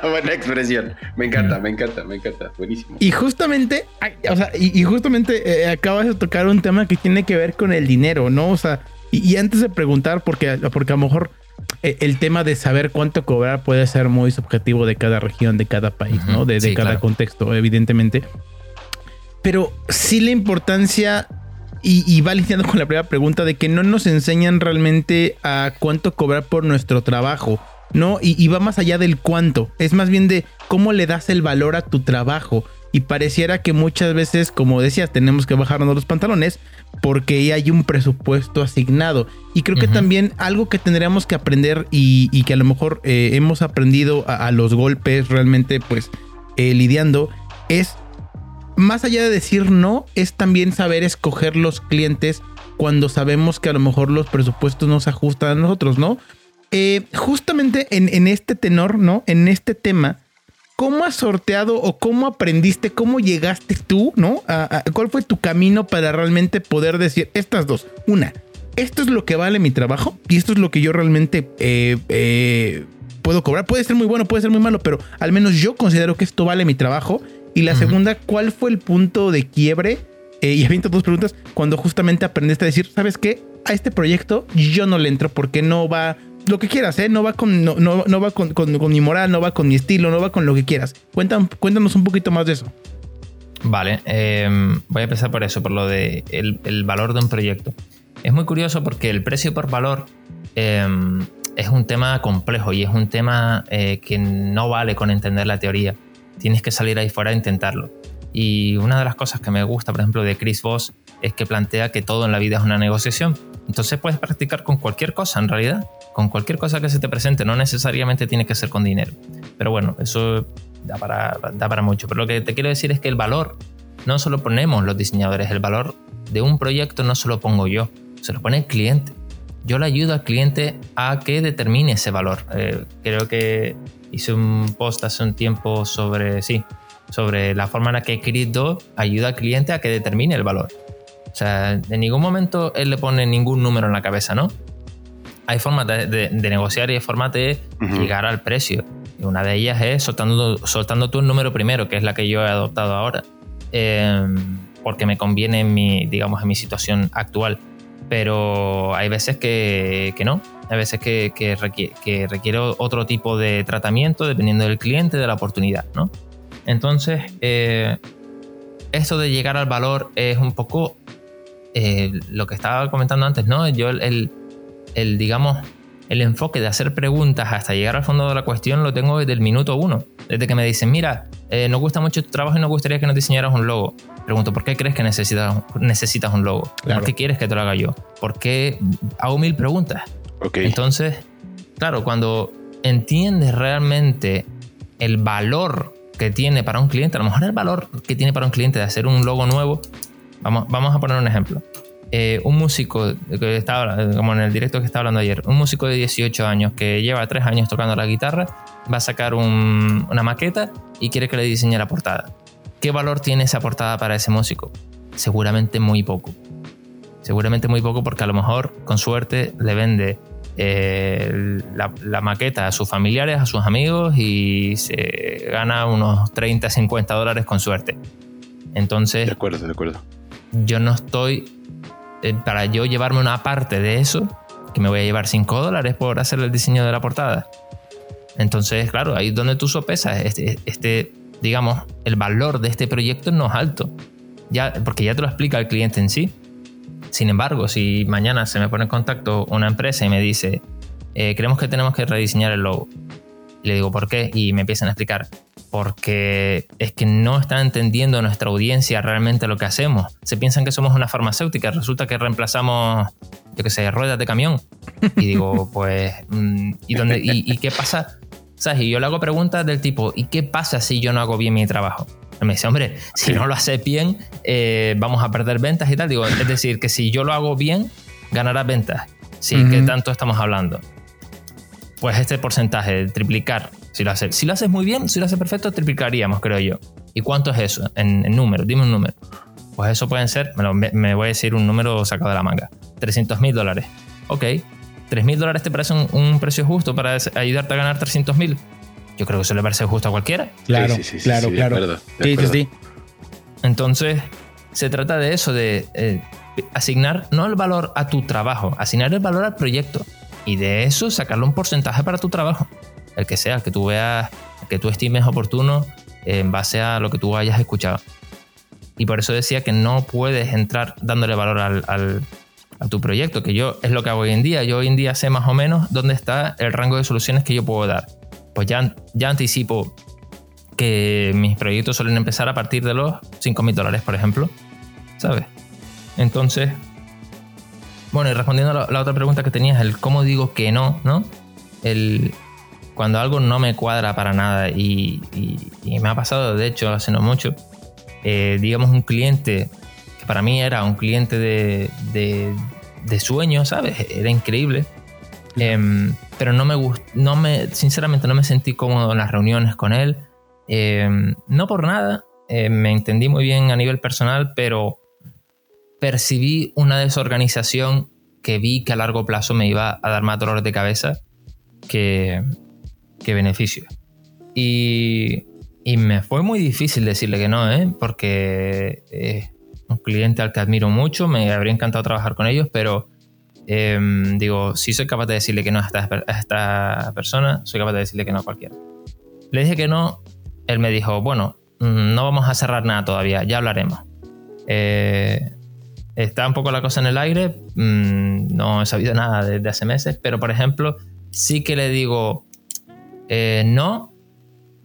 Buena expresión. Me encanta, me encanta, me encanta. Buenísimo. Y justamente, o sea, y, justamente eh, acabas de tocar un tema que tiene que ver con el dinero, ¿no? O sea, y, y antes de preguntar, porque, porque a lo mejor eh, el tema de saber cuánto cobrar puede ser muy subjetivo de cada región, de cada país, ¿no? De, cada contexto, evidentemente. Pero sí la importancia, y, va lidiando con la primera pregunta, de que no nos enseñan realmente a cuánto cobrar por nuestro trabajo, ¿no? Y, y va más allá del cuánto, es más bien de cómo le das el valor a tu trabajo. Y pareciera que muchas veces, como decías, tenemos que bajarnos los pantalones porque ya hay un presupuesto asignado. Y creo que también algo que tendríamos que aprender y, que a lo mejor eh, hemos aprendido a, los golpes realmente pues eh, lidiando es más allá de decir no, es también saber escoger los clientes cuando sabemos que a lo mejor los presupuestos no se ajustan a nosotros, ¿no? Eh, justamente en, en, este tenor, ¿no? En este tema, ¿cómo has sorteado o cómo aprendiste, cómo llegaste tú, ¿no? ¿Cuál fue tu camino para realmente poder decir estas dos? Una, esto es lo que vale mi trabajo y esto es lo que yo realmente eh, eh, puedo cobrar. Puede ser muy bueno, puede ser muy malo, pero al menos yo considero que esto vale mi trabajo. Y la segunda, ¿cuál fue el punto de quiebre? Eh, y aviento dos preguntas. Cuando justamente aprendiste a decir, ¿sabes qué? A este proyecto yo no le entro porque no va lo que quieras, ¿eh? No va con, no, no, va con, mi moral, no va con mi estilo, no va con lo que quieras. cuéntanos un poquito más de eso. Vale, em, voy a empezar por eso, por lo de el, valor de un proyecto. Es muy curioso porque el precio por valor em, es un tema complejo y es un tema eh, que no vale con entender la teoría. Tienes que salir ahí fuera a intentarlo. Y una de las cosas que me gusta, por ejemplo, de Chris Voss es que plantea que todo en la vida es una negociación. Entonces puedes practicar con cualquier cosa en realidad con cualquier cosa que se te presente, no necesariamente tiene que ser con dinero. Pero bueno, eso da para, da para mucho. Pero lo que te quiero decir es que el valor no solo ponemos los diseñadores, el valor de un proyecto no solo pongo yo, se lo pone el cliente. Yo le ayudo al cliente a que determine ese valor. Eh, creo que hice un post hace un tiempo sobre, sí, sobre la forma en la que Crypto ayuda al cliente a que determine el valor. O sea, en ningún momento él le pone ningún número en la cabeza, ¿no? hay formas de, negociar y hay formas de llegar al precio. Y una de ellas es soltando, soltando tú el número primero, que es la que yo he adoptado ahora. Em, porque me conviene en mi, digamos, en mi situación actual. Pero hay veces que, no. Hay veces que, que, requiere, otro tipo de tratamiento dependiendo del cliente, de la oportunidad, ¿no? Entonces, eh, esto de llegar al valor es un poco eh, lo que estaba comentando antes, ¿no? Yo el el, digamos, el enfoque de hacer preguntas hasta llegar al fondo de la cuestión lo tengo desde el minuto uno. Desde que me dicen, mira, eh, nos gusta mucho tu trabajo y nos gustaría que nos diseñaras un logo. Pregunto, ¿por qué crees que necesitas, necesitas un logo? ¿Por qué quieres que te lo haga yo? ¿Por qué hago mil preguntas? Entonces, claro, cuando entiendes realmente el valor que tiene para un cliente, a lo mejor el valor que tiene para un cliente de hacer un logo nuevo, vamos, vamos a poner un ejemplo. Eh, un músico, que estaba, como en el directo que estaba hablando ayer, un músico de 18 años que lleva 3 años tocando la guitarra, va a sacar una maqueta y quiere que le diseñe la portada. ¿Qué valor tiene esa portada para ese músico? Seguramente muy poco. Seguramente muy poco porque a lo mejor, con suerte, le vende eh, la, maqueta a sus familiares, a sus amigos y se gana unos 30, 50 dólares con suerte. Entonces... De acuerdo, de acuerdo. Yo no estoy eh, para yo llevarme una parte de eso, que me voy a llevar 5 dólares por hacer el diseño de la portada. Entonces, claro, ahí es donde tú sopesas este, este, digamos, el valor de este proyecto no es alto. Ya, porque ya te lo explica el cliente en sí. Sin embargo, si mañana se me pone en contacto una empresa y me dice, eh, creemos que tenemos que rediseñar el logo, y le digo, ¿por qué? Y me empiezan a explicar, porque es que no están entendiendo nuestra audiencia realmente lo que hacemos. Se piensan que somos una farmacéutica, resulta que reemplazamos, yo qué sé, ruedas de camión. Y digo, pues, mm, ¿y, dónde, y, qué pasa? ¿Sabes? Y yo le hago preguntas del tipo, ¿y qué pasa si yo no hago bien mi trabajo? Y me dice, hombre, si no lo haces bien, eh, vamos a perder ventas y tal. Digo, es decir, que si yo lo hago bien, ganarás ventas. Sí, ¿qué tanto estamos hablando? Pues este porcentaje, triplicar, si lo haces, si lo haces muy bien, si lo haces perfecto, triplicaríamos, creo yo. ¿Y cuánto es eso en, número? Dime un número. Pues eso pueden ser, me, voy a decir un número sacado de la manga, 300 mil dólares. Ok, 3 mil dólares te parece un, precio justo para ayudarte a ganar 300 mil. Yo creo que eso le parece justo a cualquiera. Claro, sí, sí, sí, claro, claro. Sí, sí, Entonces, se trata de eso, de eh, asignar no el valor a tu trabajo, asignar el valor al proyecto y de eso sacarle un porcentaje para tu trabajo, el que sea, que tú veas, que tú estimes oportuno en base a lo que tú hayas escuchado. Y por eso decía que no puedes entrar dándole valor al, a tu proyecto, que yo es lo que hago hoy en día. Yo hoy en día sé más o menos dónde está el rango de soluciones que yo puedo dar. Pues ya, ya anticipo que mis proyectos suelen empezar a partir de los 5 mil dólares, por ejemplo. ¿Sabes? Entonces, bueno, y respondiendo a la, otra pregunta que tenías, el cómo digo que no, ¿no? El, cuando algo no me cuadra para nada y, me ha pasado, de hecho, hace no mucho, eh, digamos un cliente que para mí era un cliente de, de, sueño, ¿sabes? Era increíble. Em, pero no me gustó, no me, sinceramente no me sentí cómodo en las reuniones con él. Em, no por nada, eh, me entendí muy bien a nivel personal, pero percibí una desorganización que vi que a largo plazo me iba a dar más dolores de cabeza que, que beneficio. Y, y, me fue muy difícil decirle que no, ¿eh? porque es un cliente al que admiro mucho, me habría encantado trabajar con ellos, pero em, digo, si soy capaz de decirle que no a esta, a esta persona, soy capaz de decirle que no a cualquiera. Le dije que no, él me dijo, bueno, mm, no vamos a cerrar nada todavía, ya hablaremos. Eh, está un poco la cosa en el aire, mm, no he sabido nada desde hace meses, pero por ejemplo, sí que le digo, eh, no,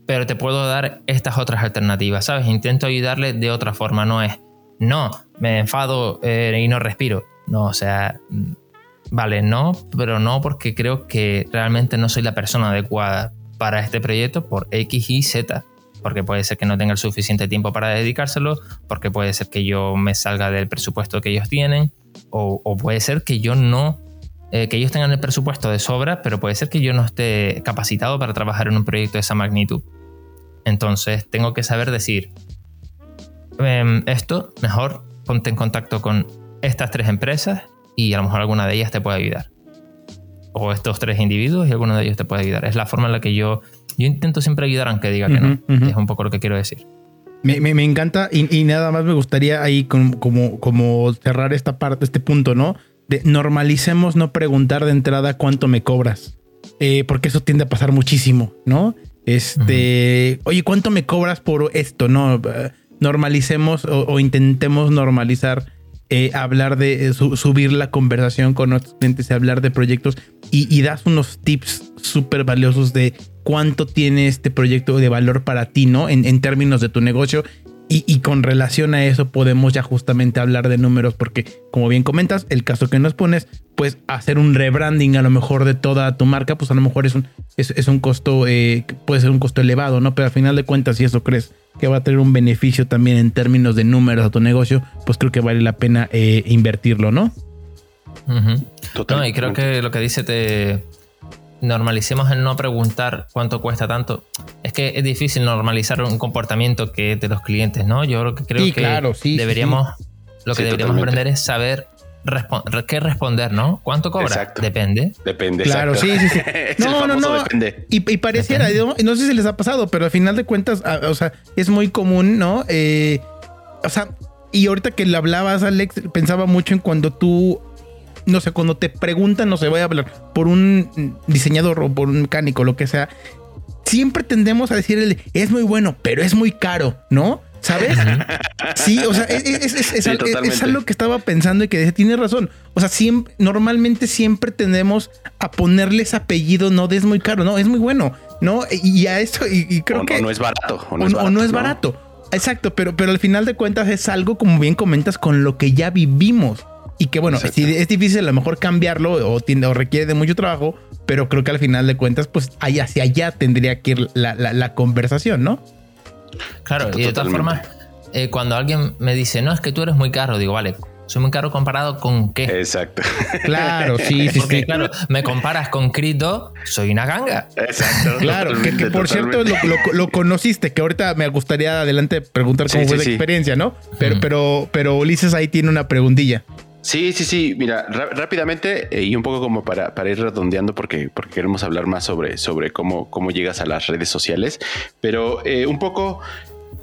pero te puedo dar estas otras alternativas, ¿sabes? Intento ayudarle de otra forma, no es, no, me enfado eh, y no respiro. No, o sea, mm, vale, no, pero no porque creo que realmente no soy la persona adecuada para este proyecto por X y Z porque puede ser que no tenga el suficiente tiempo para dedicárselo, porque puede ser que yo me salga del presupuesto que ellos tienen, o, puede ser que yo no, eh, que ellos tengan el presupuesto de sobra, pero puede ser que yo no esté capacitado para trabajar en un proyecto de esa magnitud. Entonces tengo que saber decir, em, esto, mejor ponte en contacto con estas tres empresas y a lo mejor alguna de ellas te puede ayudar. O estos tres individuos y alguno de ellos te puede ayudar. Es la forma en la que yo yo intento siempre ayudar aunque diga que no. Es un poco lo que quiero decir. Me, me, encanta y, nada más me gustaría ahí como, como, cerrar esta parte, este punto, ¿no? De normalicemos no preguntar de entrada cuánto me cobras. Eh, porque eso tiende a pasar muchísimo, ¿no? Este, oye, ¿cuánto me cobras por esto? No, normalicemos o, intentemos normalizar eh, hablar de eh, subir la conversación con nuestros clientes, hablar de proyectos y, das unos tips súper valiosos de cuánto tiene este proyecto de valor para ti, ¿no? En, términos de tu negocio. Y, con relación a eso podemos ya justamente hablar de números porque como bien comentas, el caso que nos pones, pues hacer un rebranding a lo mejor de toda tu marca, pues a lo mejor es un, es, un costo, eh, puede ser un costo elevado, ¿no? Pero al final de cuentas, si eso crees que va a tener un beneficio también en términos de números a tu negocio, pues creo que vale la pena eh, invertirlo, ¿no? y creo que lo que dice te, normalicemos el no preguntar cuánto cuesta tanto. Es que es difícil normalizar un comportamiento que es de los clientes, ¿no? Yo lo que creo que claro, deberíamos, lo que deberíamos aprender es saber qué responder, ¿no? ¿Cuánto cobra? Depende. Depende. Claro, sí, sí, sí. no, no, no. Y, pareciera, no sé si les ha pasado, pero al final de cuentas, o sea, es muy común, ¿no? Eh, o sea, y ahorita que le hablabas, Alex, pensaba mucho en cuando tú no sé, cuando te preguntan, no sé, voy a hablar por un diseñador o por un mecánico, lo que sea, siempre tendemos a decirle, es muy bueno, pero es muy caro, ¿no? ¿Sabes? Sí, o sea, es, algo que estaba pensando y que tiene razón. O sea, siempre, normalmente siempre tendemos a ponerles apellido, no de es muy caro, no, es muy bueno, ¿no? Y a esto, y, creo que. O no es barato. O no es barato. Exacto, pero, pero al final de cuentas es algo, como bien comentas, con lo que ya vivimos. Y que bueno, si es difícil a lo mejor cambiarlo o, tiende, o requiere de mucho trabajo, pero creo que al final de cuentas, pues ahí hacia allá tendría que ir la, conversación, ¿no? Claro, y de todas formas, eh, cuando alguien me dice, no, es que tú eres muy caro, digo, vale, soy muy caro comparado con qué. Exacto. Claro, sí, sí, sí. Claro, me comparas con Crito, soy una ganga. Exacto. Claro, que, por cierto lo, conociste, que ahorita me gustaría adelante preguntar cómo fue la experiencia, ¿no? Pero, pero, pero Ulises ahí tiene una preguntilla. Sí, sí, sí. Mira, rápidamente eh, y un poco como para, para, ir redondeando porque, porque queremos hablar más sobre, sobre cómo, cómo llegas a las redes sociales, pero eh, un poco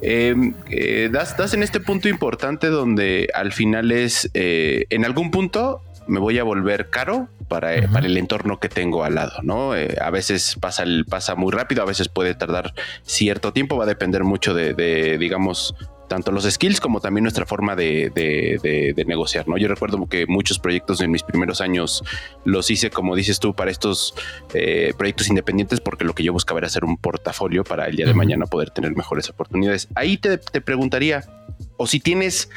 em, eh, das, das, en este punto importante donde al final es, en algún punto me voy a volver caro para, para, el entorno que tengo al lado, ¿no? a veces pasa, el, pasa muy rápido, a veces puede tardar cierto tiempo, va a depender mucho de, de digamos, tanto los skills como también nuestra forma de, negociar, ¿no? Yo recuerdo que muchos proyectos en mis primeros años los hice, como dices tú, para estos eh, proyectos independientes, porque lo que yo buscaba era hacer un portafolio para el día de mañana poder tener mejores oportunidades. Ahí te, te preguntaría, o si tienes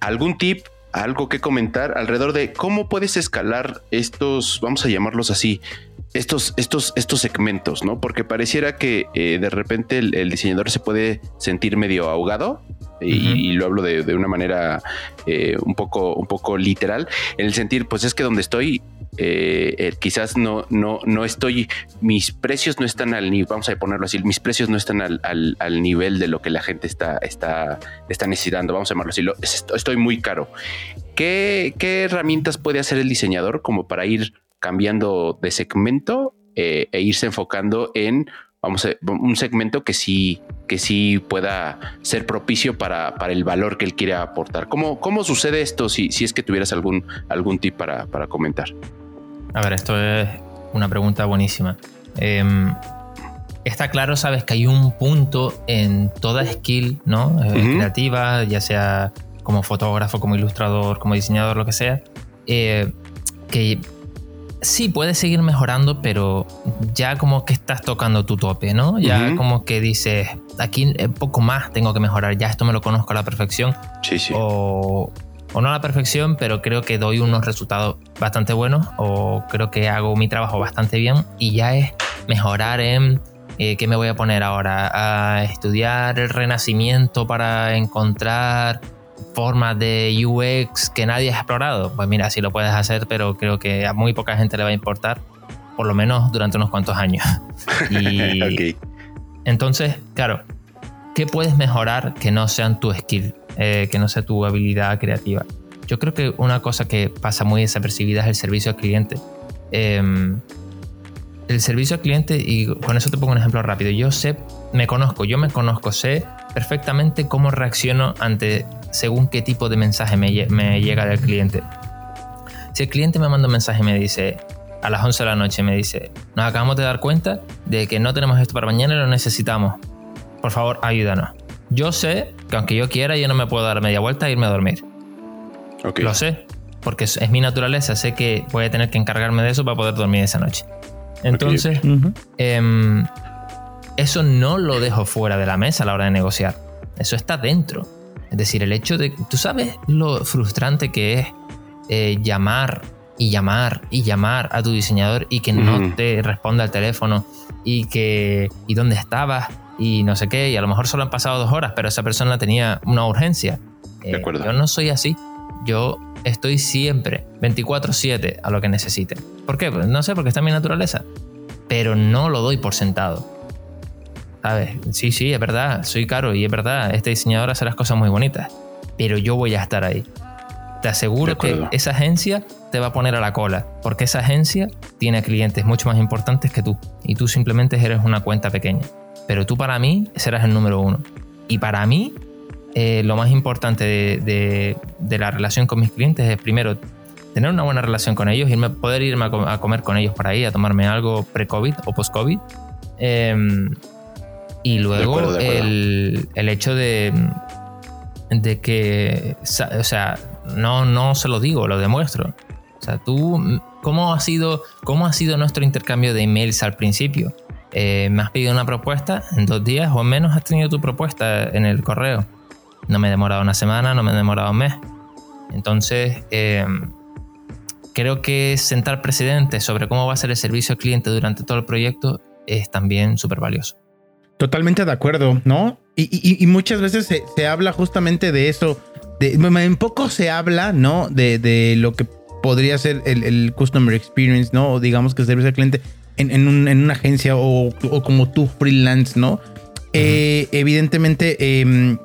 algún tip algo que comentar alrededor de cómo puedes escalar estos, vamos a llamarlos así, estos, estos, estos segmentos, ¿no? Porque pareciera que eh, de repente el, diseñador se puede sentir medio ahogado y, lo hablo de, una manera eh, un, poco, un poco literal, en el sentir, pues es que donde estoy, eh, eh, quizás no, no, no estoy, mis precios no están al nivel, vamos a ponerlo así, mis precios no están al, al, nivel de lo que la gente está, está, está necesitando, vamos a llamarlo así, estoy muy caro. ¿Qué, ¿Qué herramientas puede hacer el diseñador como para ir cambiando de segmento e irse enfocando en vamos a un segmento que sí, que sí pueda ser propicio para, para el valor que él quiere aportar. ¿Cómo, cómo sucede esto si, si es que tuvieras algún, algún tip para, para comentar? A ver, esto es una pregunta buenísima. Em, está claro, sabes, que hay un punto en toda skill ¿no? Eh, creativa, ya sea como fotógrafo, como ilustrador, como diseñador, lo que sea, eh, que sí, puedes seguir mejorando, pero ya como que estás tocando tu tope, ¿no? Ya como que dices, aquí poco más tengo que mejorar, ya esto me lo conozco a la perfección. Sí, sí. O, no a la perfección, pero creo que doy unos resultados bastante buenos o creo que hago mi trabajo bastante bien y ya es mejorar en... Eh, ¿Qué me voy a poner ahora? A estudiar el renacimiento para encontrar formas de UX que nadie ha explorado, pues mira, sí lo puedes hacer, pero creo que a muy poca gente le va a importar, por lo menos durante unos cuantos años. Y entonces, claro, ¿qué puedes mejorar que no sean tu skill, eh, que no sea tu habilidad creativa? Yo creo que una cosa que pasa muy desapercibida es el servicio al cliente. Em, el servicio al cliente, y con eso te pongo un ejemplo rápido, yo sé, me conozco, yo me conozco, sé perfectamente cómo reacciono ante según qué tipo de mensaje me, llega del cliente. Si el cliente me manda un mensaje y me dice a las 11 de la noche, me dice, nos acabamos de dar cuenta de que no tenemos esto para mañana y lo necesitamos. Por favor, ayúdanos. Yo sé que aunque yo quiera, yo no me puedo dar media vuelta e irme a dormir. Lo sé, porque es, mi naturaleza. Sé que voy a tener que encargarme de eso para poder dormir esa noche. Entonces, em, eso no lo dejo fuera de la mesa a la hora de negociar. Eso está dentro. Es decir, el hecho de, tú sabes lo frustrante que es eh, llamar y llamar y llamar a tu diseñador y que no te responda al teléfono y que, y dónde estabas y no sé qué, y a lo mejor solo han pasado dos horas, pero esa persona tenía una urgencia. de eh, acuerdo. Yo no soy así. Yo estoy siempre 24/7 a lo que necesite. ¿Por qué? Pues no sé, porque está en mi naturaleza. Pero no lo doy por sentado. ¿Sabes? Sí, sí, es verdad, soy caro y es verdad, este diseñador hace las cosas muy bonitas, pero yo voy a estar ahí. Te aseguro que esa agencia te va a poner a la cola, porque esa agencia tiene clientes mucho más importantes que tú y tú simplemente eres una cuenta pequeña. Pero tú para mí serás el número uno. Y para mí, eh, lo más importante de, la relación con mis clientes es primero tener una buena relación con ellos, irme, poder irme a, comer con ellos por ahí, a tomarme algo pre-COVID o post-COVID. Em, y luego El, el, hecho de, de que, o sea, no, no se lo digo, lo demuestro. O sea, tú, ¿cómo ha sido, cómo ha sido nuestro intercambio de emails al principio? Eh, me has pedido una propuesta, en dos días o menos has tenido tu propuesta en el correo. No me he demorado una semana, no me he demorado un mes. Entonces, eh, creo que sentar precedentes sobre cómo va a ser el servicio al cliente durante todo el proyecto es también súper valioso. Totalmente de acuerdo, ¿no? Y, muchas veces se, habla justamente de eso. De, en poco se habla, ¿no? De, lo que podría ser el, customer experience, ¿no? O digamos que servicio al cliente en, una agencia o, como tú freelance, ¿no? Eh, evidentemente, em,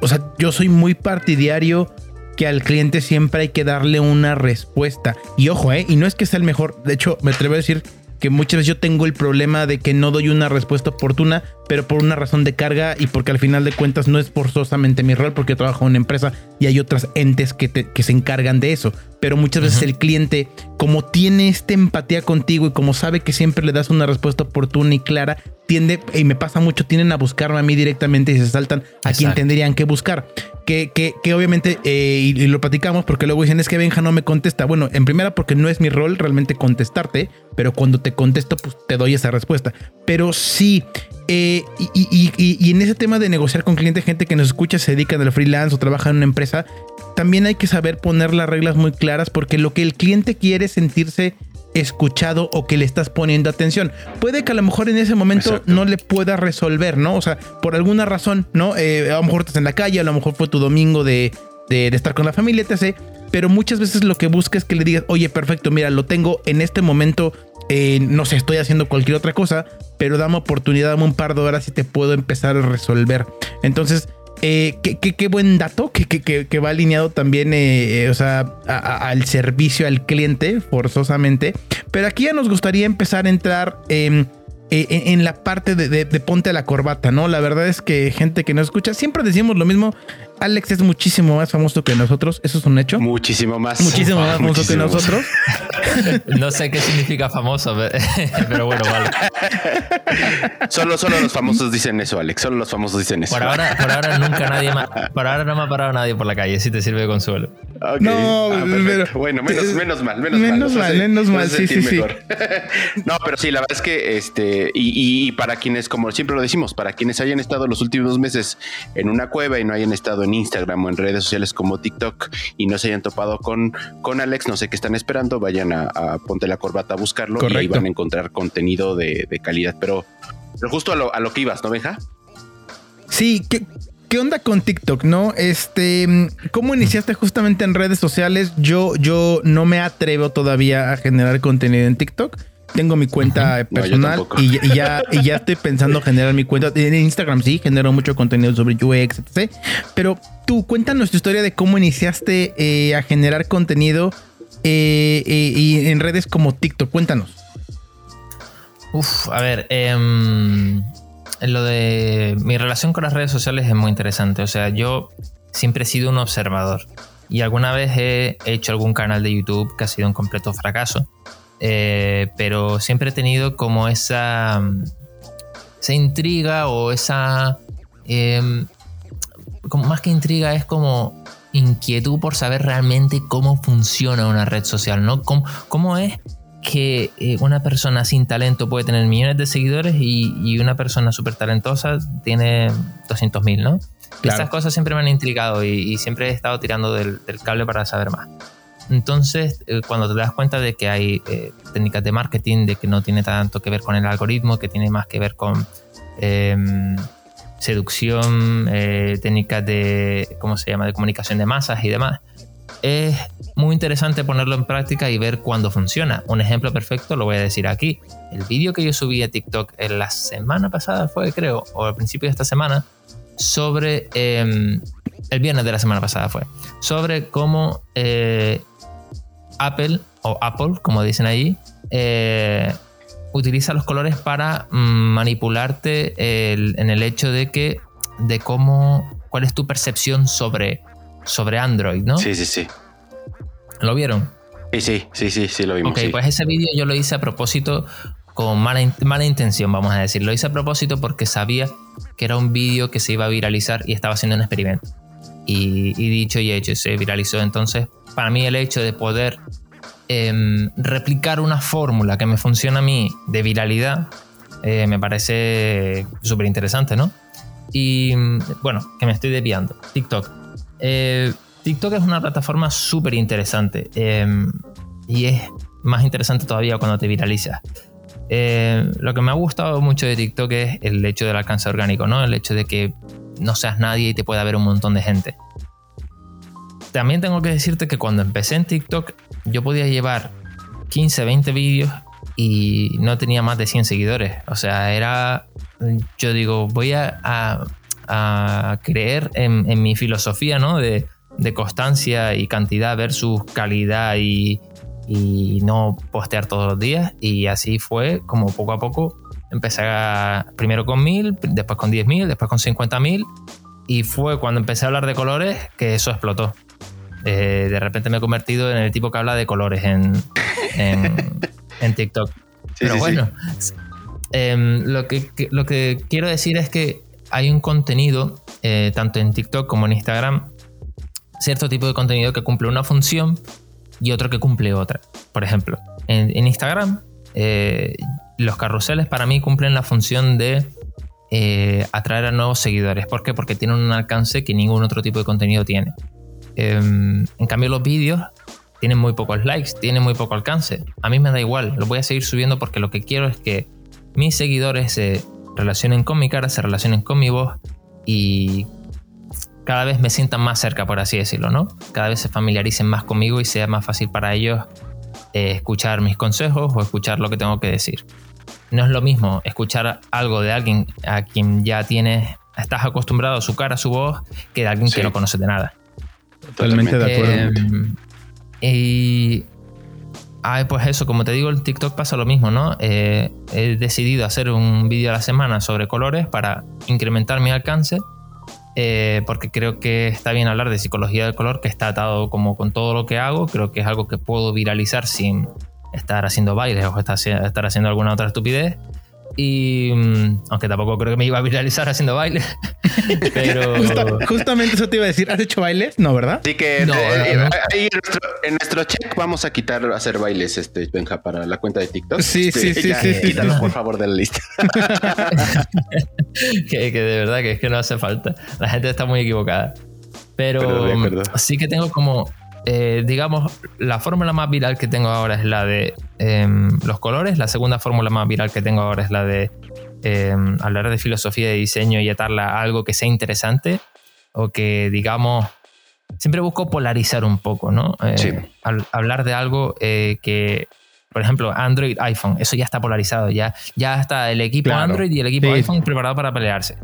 o sea, yo soy muy partidario que al cliente siempre hay que darle una respuesta. Y ojo, ¿eh? Y no es que sea el mejor. De hecho, me atrevo a decir que muchas veces yo tengo el problema de que no doy una respuesta oportuna, pero por una razón de carga y porque al final de cuentas no es forzosamente mi rol porque trabajo en una empresa y hay otras entes que, que se encargan de eso. Pero muchas veces el cliente, como tiene esta empatía contigo y como sabe que siempre le das una respuesta oportuna y clara, tiende, y me pasa mucho, tienden a buscarme a mí directamente y se saltan a quien tendrían que buscar que, que, que obviamente, eh, y, lo platicamos porque luego dicen es que Benja no me contesta. Bueno, en primera porque no es mi rol realmente contestarte, pero cuando te contesto, pues te doy esa respuesta. Pero sí, eh, y, y, en ese tema de negociar con clientes, gente que nos escucha, se dedica al freelance o trabaja en una empresa, también hay que saber poner las reglas muy claras porque lo que el cliente quiere es sentirse escuchado o que le estás poniendo atención. Puede que a lo mejor en ese momento no le puedas resolver, ¿no? O sea, por alguna razón, ¿no? Eh, a lo mejor estás en la calle, a lo mejor fue tu domingo de, de, estar con la familia, etc. Pero muchas veces lo que busca es que le digas, oye, perfecto, mira, lo tengo en este momento, eh, no sé, estoy haciendo cualquier otra cosa, pero dame oportunidad, dame un par de horas y te puedo empezar a resolver. Entonces, eh, qué, buen dato que, va alineado también eh, o sea, al servicio al cliente, forzosamente. Pero aquí ya nos gustaría empezar a entrar en en, la parte de, ponte la corbata, ¿no? La verdad es que gente que nos escucha, siempre decimos lo mismo. Alex es muchísimo más famoso que nosotros, eso es un hecho. Muchísimo más. Muchísimo más famoso que nosotros. no sé qué significa famoso, pero bueno, vale. Solo, solo los famosos dicen eso, Alex. Solo los famosos dicen eso. Por ahora, por ahora nunca nadie más, por ahora no me ha parado nadie por la calle, si te sirve de consuelo. No, ah, pero, bueno, menos, menos mal, menos, menos mal. menos mal, sí, sí, sí. no, pero sí, la verdad es que este, y, y, para quienes, como siempre lo decimos, para quienes hayan estado los últimos meses en una cueva y no hayan estado en Instagram o en redes sociales como TikTok y no se hayan topado con, con Alex, no sé qué están esperando, vayan a, Ponte la Corbata a buscarlo y ahí van a encontrar contenido de, calidad. Pero, pero justo a lo, a lo que ibas, ¿no, Benja? Sí, ¿qué, ¿qué onda con TikTok? No, este, ¿cómo iniciaste justamente en redes sociales? Yo, yo no me atrevo todavía a generar contenido en TikTok tengo mi cuenta personal y, ya, ya estoy pensando generar mi cuenta. En Instagram sí, genero mucho contenido sobre UX, etc. Pero tú, cuéntanos tu historia de cómo iniciaste eh, a generar contenido eh, eh, y en redes como TikTok. Cuéntanos. Uf, a ver, em, lo de mi relación con las redes sociales es muy interesante. O sea, yo siempre he sido un observador y alguna vez he hecho algún canal de YouTube que ha sido un completo fracaso. Eh, pero siempre he tenido como esa, esa intriga o esa... Em, como más que intriga es como inquietud por saber realmente cómo funciona una red social, ¿no? ¿Cómo, cómo es que eh, una persona sin talento puede tener millones de seguidores y, una persona súper talentosa tiene 200.000, ¿no? Estas cosas siempre me han intrigado y, siempre he estado tirando del, cable para saber más. Entonces, eh, cuando te das cuenta de que hay eh, técnicas de marketing, de que no tiene tanto que ver con el algoritmo, que tiene más que ver con em, seducción, eh, técnicas de, ¿cómo se llama?, de comunicación de masas y demás, es muy interesante ponerlo en práctica y ver cuándo funciona. Un ejemplo perfecto lo voy a decir aquí. El vídeo que yo subí a TikTok en la semana pasada fue, creo, o al principio de esta semana, sobre... Em, el viernes de la semana pasada fue. Sobre cómo Apple o Apple, como dicen ahí, eh, utiliza los colores para mm, manipularte en el hecho de que de cómo cuál es tu percepción sobre sobre Android, ¿no? Sí, sí, sí. ¿Lo vieron? Sí, sí, sí, sí, sí lo vimos. Ok, pues ese vídeo yo lo hice a propósito con mala, mala intención, vamos a decir. Lo hice a propósito porque sabía que era un vídeo que se iba a viralizar y estaba haciendo un experimento. Y, dicho y hecho, se viralizó. Entonces, para mí el hecho de poder em, replicar una fórmula que me funciona a mí de viralidad eh, me parece súper interesante, ¿no? Y bueno, que me estoy desviando. TikTok. Eh, TikTok es una plataforma súper interesante em, y es más interesante todavía cuando te viralizas. Eh, lo que me ha gustado mucho de TikTok es el hecho del alcance orgánico, ¿no? El hecho de que no seas nadie y te pueda ver un montón de gente también tengo que decirte que cuando empecé en TikTok, yo podía llevar 15, 20 vídeos y no tenía más de 100 seguidores. O sea, era. Yo digo, voy a, creer en, mi filosofía, ¿no? De, constancia y cantidad versus calidad y, y no postear todos los días. Y así fue como poco a poco empecé a, primero con 1000, después con 10.000, después con 50.000 y fue cuando empecé a hablar de colores que eso explotó. Eh, de repente me he convertido en el tipo que habla de colores en, en, TikTok. Pero bueno, em, lo, que, lo que quiero decir es que hay un contenido, eh, tanto en TikTok como en Instagram, cierto tipo de contenido que cumple una función y otro que cumple otra. Por ejemplo, en, Instagram, eh, los carruseles para mí cumplen la función de atraer a nuevos seguidores. ¿Por qué? Porque tienen un alcance que ningún otro tipo de contenido tiene. Em, en cambio, los vídeos tienen muy pocos likes, tienen muy poco alcance. A mí me da igual, lo voy a seguir subiendo porque lo que quiero es que mis seguidores se relacionen con mi cara, se relacionen con mi voz y cada vez me sientan más cerca, por así decirlo, ¿no? Cada vez se familiaricen más conmigo y sea más fácil para ellos eh, escuchar mis consejos o escuchar lo que tengo que decir. No es lo mismo escuchar algo de alguien a quien ya tienes, estás acostumbrado a su cara, a su voz, que de alguien que no conoce de nada. Totalmente de acuerdo. Eh, y Ay, pues eso, como te digo, el TikTok pasa lo mismo, ¿no? Eh, he decidido hacer un vídeo a la semana sobre colores para incrementar mi alcance, eh, porque creo que está bien hablar de psicología del color, que está atado como con todo lo que hago, creo que es algo que puedo viralizar sin estar haciendo bailes o estar haciendo alguna otra estupidez. Y mm, aunque tampoco creo que me iba a viralizar haciendo bailes. pero. justamente eso te iba a decir. ¿Has hecho bailes? No, ¿verdad? Sí, que eh, eh, ahí en, nuestro, check vamos a quitar hacer bailes, este, Benja, para la cuenta de TikTok. Sí, sí, este, sí, sí, Quítalo, por favor, de la lista. que, de verdad que es que no hace falta. La gente está muy equivocada. Pero, sí que tengo como eh, digamos, la fórmula más viral que tengo ahora es la de em, los colores. La segunda fórmula más viral que tengo ahora es la de em, hablar de filosofía de diseño y atarla a algo que sea interesante o que, digamos, siempre busco polarizar un poco, ¿no? Eh, hablar de algo eh, que, por ejemplo, Android, iPhone, eso ya está polarizado, ya, ya está el equipo Android y el equipo iPhone preparado para pelearse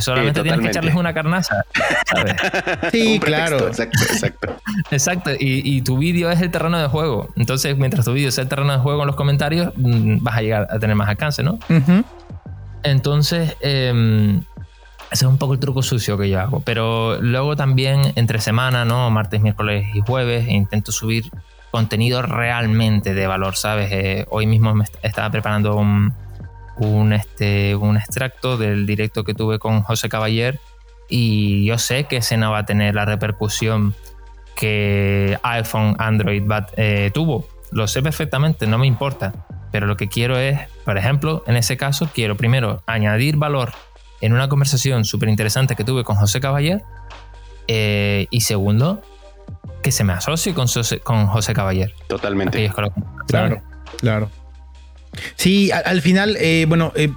solamente tienes que echarles una carnaza, ¿sabes? sí, claro. exacto, exacto. exacto. Y, tu vídeo es el terreno de juego. Entonces, mientras tu vídeo sea el terreno de juego en los comentarios, mm, vas a llegar a tener más alcance, ¿no? Entonces, em, ese es un poco el truco sucio que yo hago. Pero luego también, entre semana, ¿no? Martes, miércoles y jueves, intento subir contenido realmente de valor, ¿sabes? Eh, hoy mismo me estaba preparando un un, este, un extracto del directo que tuve con José Caballer y yo sé que ese no va a tener la repercusión que iPhone, Android eh, tuvo. Lo sé perfectamente, no me importa. Pero lo que quiero es, por ejemplo, en ese caso, quiero primero añadir valor en una conversación súper interesante que tuve con José Caballer. Eh, y segundo, que se me asocie con, con José Caballer. Totalmente. Claro, claro. Sí, al, final, eh, bueno, eh,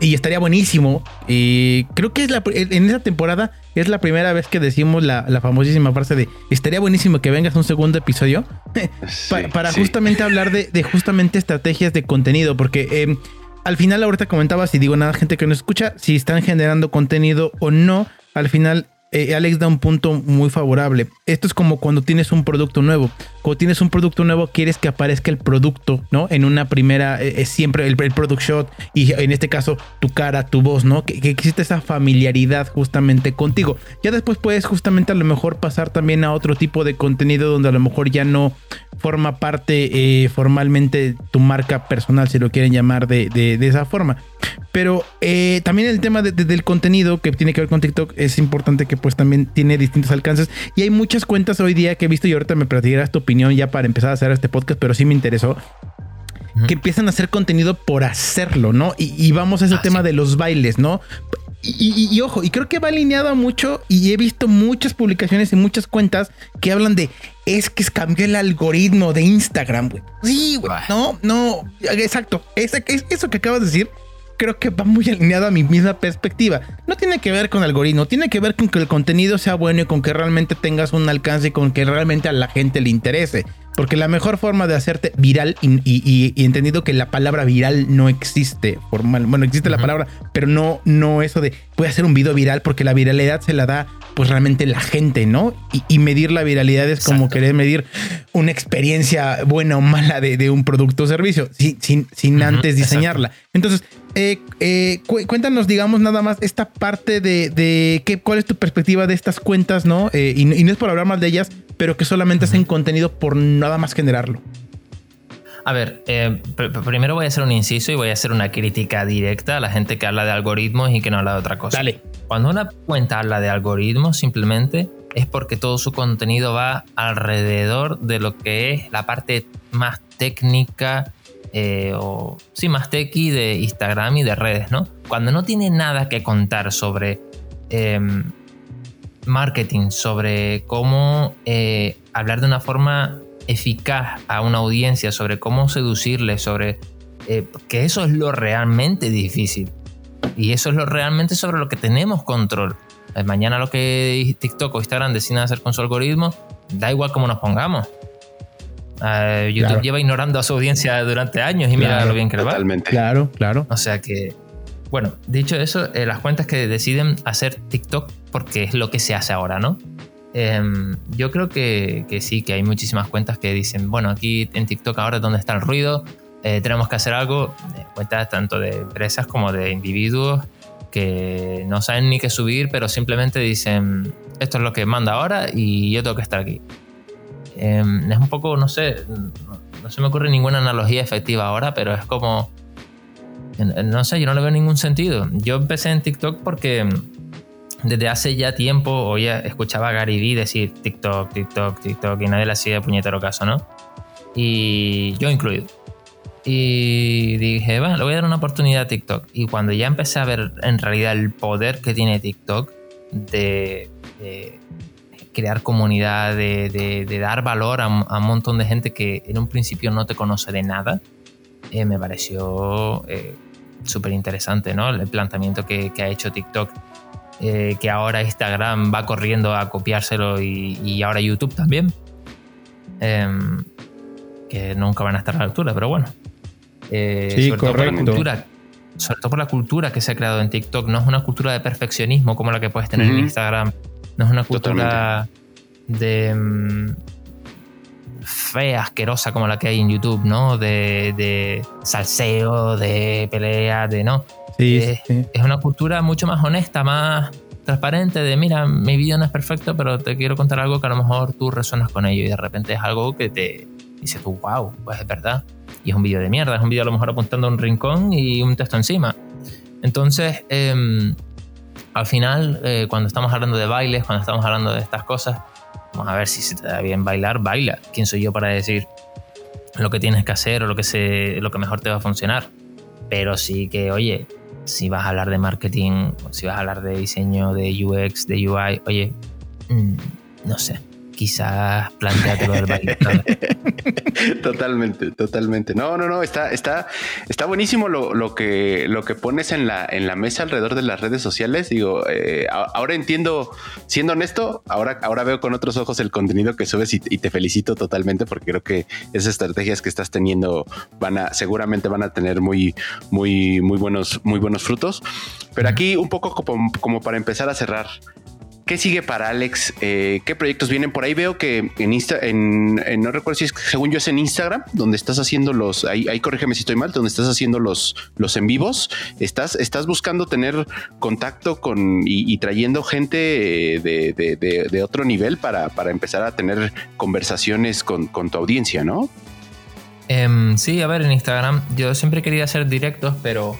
y estaría buenísimo. Eh, creo que es la, en esa temporada es la primera vez que decimos la, famosísima frase de estaría buenísimo que vengas un segundo episodio para, justamente hablar de, justamente estrategias de contenido, porque al final ahorita comentabas y digo nada, gente que no escucha, si están generando contenido o no, al final eh, Alex da un punto muy favorable. Esto es como cuando tienes un producto nuevo. Cuando tienes un producto nuevo, quieres que aparezca el producto, ¿no? En una primera, es eh, siempre el, product shot y en este caso tu cara, tu voz, ¿no? Que, existe esa familiaridad justamente contigo. Ya después puedes justamente a lo mejor pasar también a otro tipo de contenido donde a lo mejor ya no forma parte eh, formalmente tu marca personal, si lo quieren llamar de, de, esa forma. Pero eh, también el tema del contenido que tiene que ver con TikTok es importante que pues también tiene distintos alcances. Y hay muchas cuentas hoy día que he visto y ahorita me platicarás tu opinión ya para empezar a hacer este podcast, pero sí me interesó. Que empiezan a hacer contenido por hacerlo, ¿no? Y, vamos a ese ah, tema de los bailes, ¿no? Y, ojo, y creo que va alineado mucho y he visto muchas publicaciones y muchas cuentas que hablan de es que cambió el algoritmo de Instagram, güey. Sí, güey. No, no, exacto. eso que acabas de decir creo que va muy alineado a mi misma perspectiva. No tiene que ver con algoritmo, tiene que ver con que el contenido sea bueno y con que realmente tengas un alcance y con que realmente a la gente le interese. Porque la mejor forma de hacerte viral, y, entendido que la palabra viral no existe formal, bueno, existe la palabra, pero no, no eso de voy a hacer un video viral porque la viralidad se la da pues realmente la gente, ¿no? Y, medir la viralidad es como querer medir una experiencia buena o mala de, un producto o servicio, sin, sin, antes diseñarla. Entonces, eh, eh, cuéntanos, digamos, nada más esta parte de, qué, cuál es tu perspectiva de estas cuentas, ¿no? Eh, y, no es por hablar mal de ellas, pero que solamente hacen contenido por nada más generarlo. A ver, primero voy a hacer un inciso y voy a hacer una crítica directa a la gente que habla de algoritmos y que no habla de otra cosa. Dale. Cuando una cuenta habla de algoritmos, simplemente es porque todo su contenido va alrededor de lo que es la parte más técnica eh, o sí, más techy de Instagram y de redes, ¿no? Cuando no tiene nada que contar sobre em, marketing, sobre cómo eh, hablar de una forma eficaz a una audiencia, sobre cómo seducirle, sobre eh, que eso es lo realmente difícil. Y eso es lo realmente sobre lo que tenemos control. Eh, mañana lo que TikTok o Instagram deciden hacer con su algoritmo, da igual cómo nos pongamos. Eh, YouTube lleva ignorando a su audiencia durante años y mira lo bien que le va. Claro, claro. O sea que, bueno, dicho eso, las cuentas que deciden hacer TikTok porque es lo que se hace ahora, ¿no? Em, yo creo que, que, sí, que hay muchísimas cuentas que dicen, bueno, aquí en TikTok ahora es donde está el ruido, eh, tenemos que hacer algo, cuentas tanto de empresas como de individuos que no saben ni qué subir, pero simplemente dicen, esto es lo que manda ahora y yo tengo que estar aquí. Em, es un poco, no sé, no, se me ocurre ninguna analogía efectiva ahora, pero es como, no sé, yo no le veo ningún sentido. Yo empecé en TikTok porque desde hace ya tiempo oía, escuchaba a Gary Vee decir TikTok, TikTok, TikTok y nadie le hacía puñetero caso, ¿no? Y yo incluido. Y dije, bueno, le voy a dar una oportunidad a TikTok. Y cuando ya empecé a ver en realidad el poder que tiene TikTok de, crear comunidad, de, dar valor a, un montón de gente que en un principio no te conoce de nada, eh, me pareció eh, súper interesante, ¿no? El planteamiento que, ha hecho TikTok. Eh, que ahora Instagram va corriendo a copiárselo y, y ahora YouTube también. Em, que nunca van a estar a la altura, pero bueno, eh, sí, sobre correcto. Todo por la cultura, sobre todo por la cultura que se ha creado en TikTok. No es una cultura de perfeccionismo como la que puedes tener en Instagram. No es una cultura de mm, fea, asquerosa como la que hay en YouTube, ¿no? De, de salseo, de pelea, de no. Sí, es, es una cultura mucho más honesta, más transparente de mira, mi vídeo no es perfecto, pero te quiero contar algo que a lo mejor tú resuenas con ello y de repente es algo que te dice tú, wow, pues es verdad y es un vídeo de mierda, es un vídeo a lo mejor apuntando a un rincón y un texto encima. Entonces, em, al final, eh, cuando estamos hablando de bailes, cuando estamos hablando de estas cosas, vamos a ver si se te da bien bailar, baila. ¿Quién soy yo para decir lo que tienes que hacer o lo que, se, lo que mejor te va a funcionar? Pero sí que, oye, si vas a hablar de marketing, si vas a hablar de diseño, de UX, de UI, oye, mm, no sé, quizás planteatelo del baile. totalmente, totalmente. No, no, no, está, está, está buenísimo lo, que, lo que pones en la, en la mesa alrededor de las redes sociales. Digo, eh, ahora entiendo, siendo honesto, ahora, ahora veo con otros ojos el contenido que subes y, te felicito totalmente porque creo que esas estrategias que estás teniendo van a, seguramente van a tener muy, muy, muy buenos, muy buenos frutos. Pero aquí un poco como para empezar a cerrar. ¿Qué sigue para Alex? Eh, ¿Qué proyectos vienen por ahí? Veo que en Insta, en, no recuerdo si es, según yo es en Instagram, donde estás haciendo los, ahí, ahí corrígeme si estoy mal, donde estás haciendo los, los en vivos. Estás, estás buscando tener contacto con y, trayendo gente eh, de, otro nivel para, empezar a tener conversaciones con, tu audiencia, ¿no? Em, sí, a ver, en Instagram yo siempre quería hacer directos, pero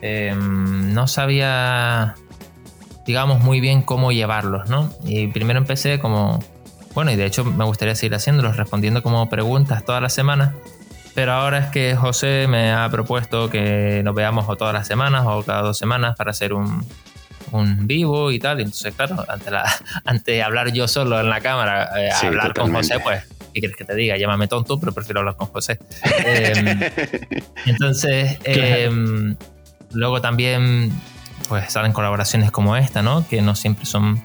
em, no sabía digamos, muy bien cómo llevarlos, ¿no? Y primero empecé como, bueno, y de hecho me gustaría seguir haciéndolos, respondiendo como preguntas todas las semanas, pero ahora es que José me ha propuesto que nos veamos o todas las semanas o cada dos semanas para hacer un, un vivo y tal, y entonces, claro, ante, la, ante hablar yo solo en la cámara, eh, hablar con José, pues ¿qué quieres que te diga? Llámame tonto, pero prefiero hablar con José. Em, entonces, em, luego también pues salen colaboraciones como esta, ¿no? Que no siempre son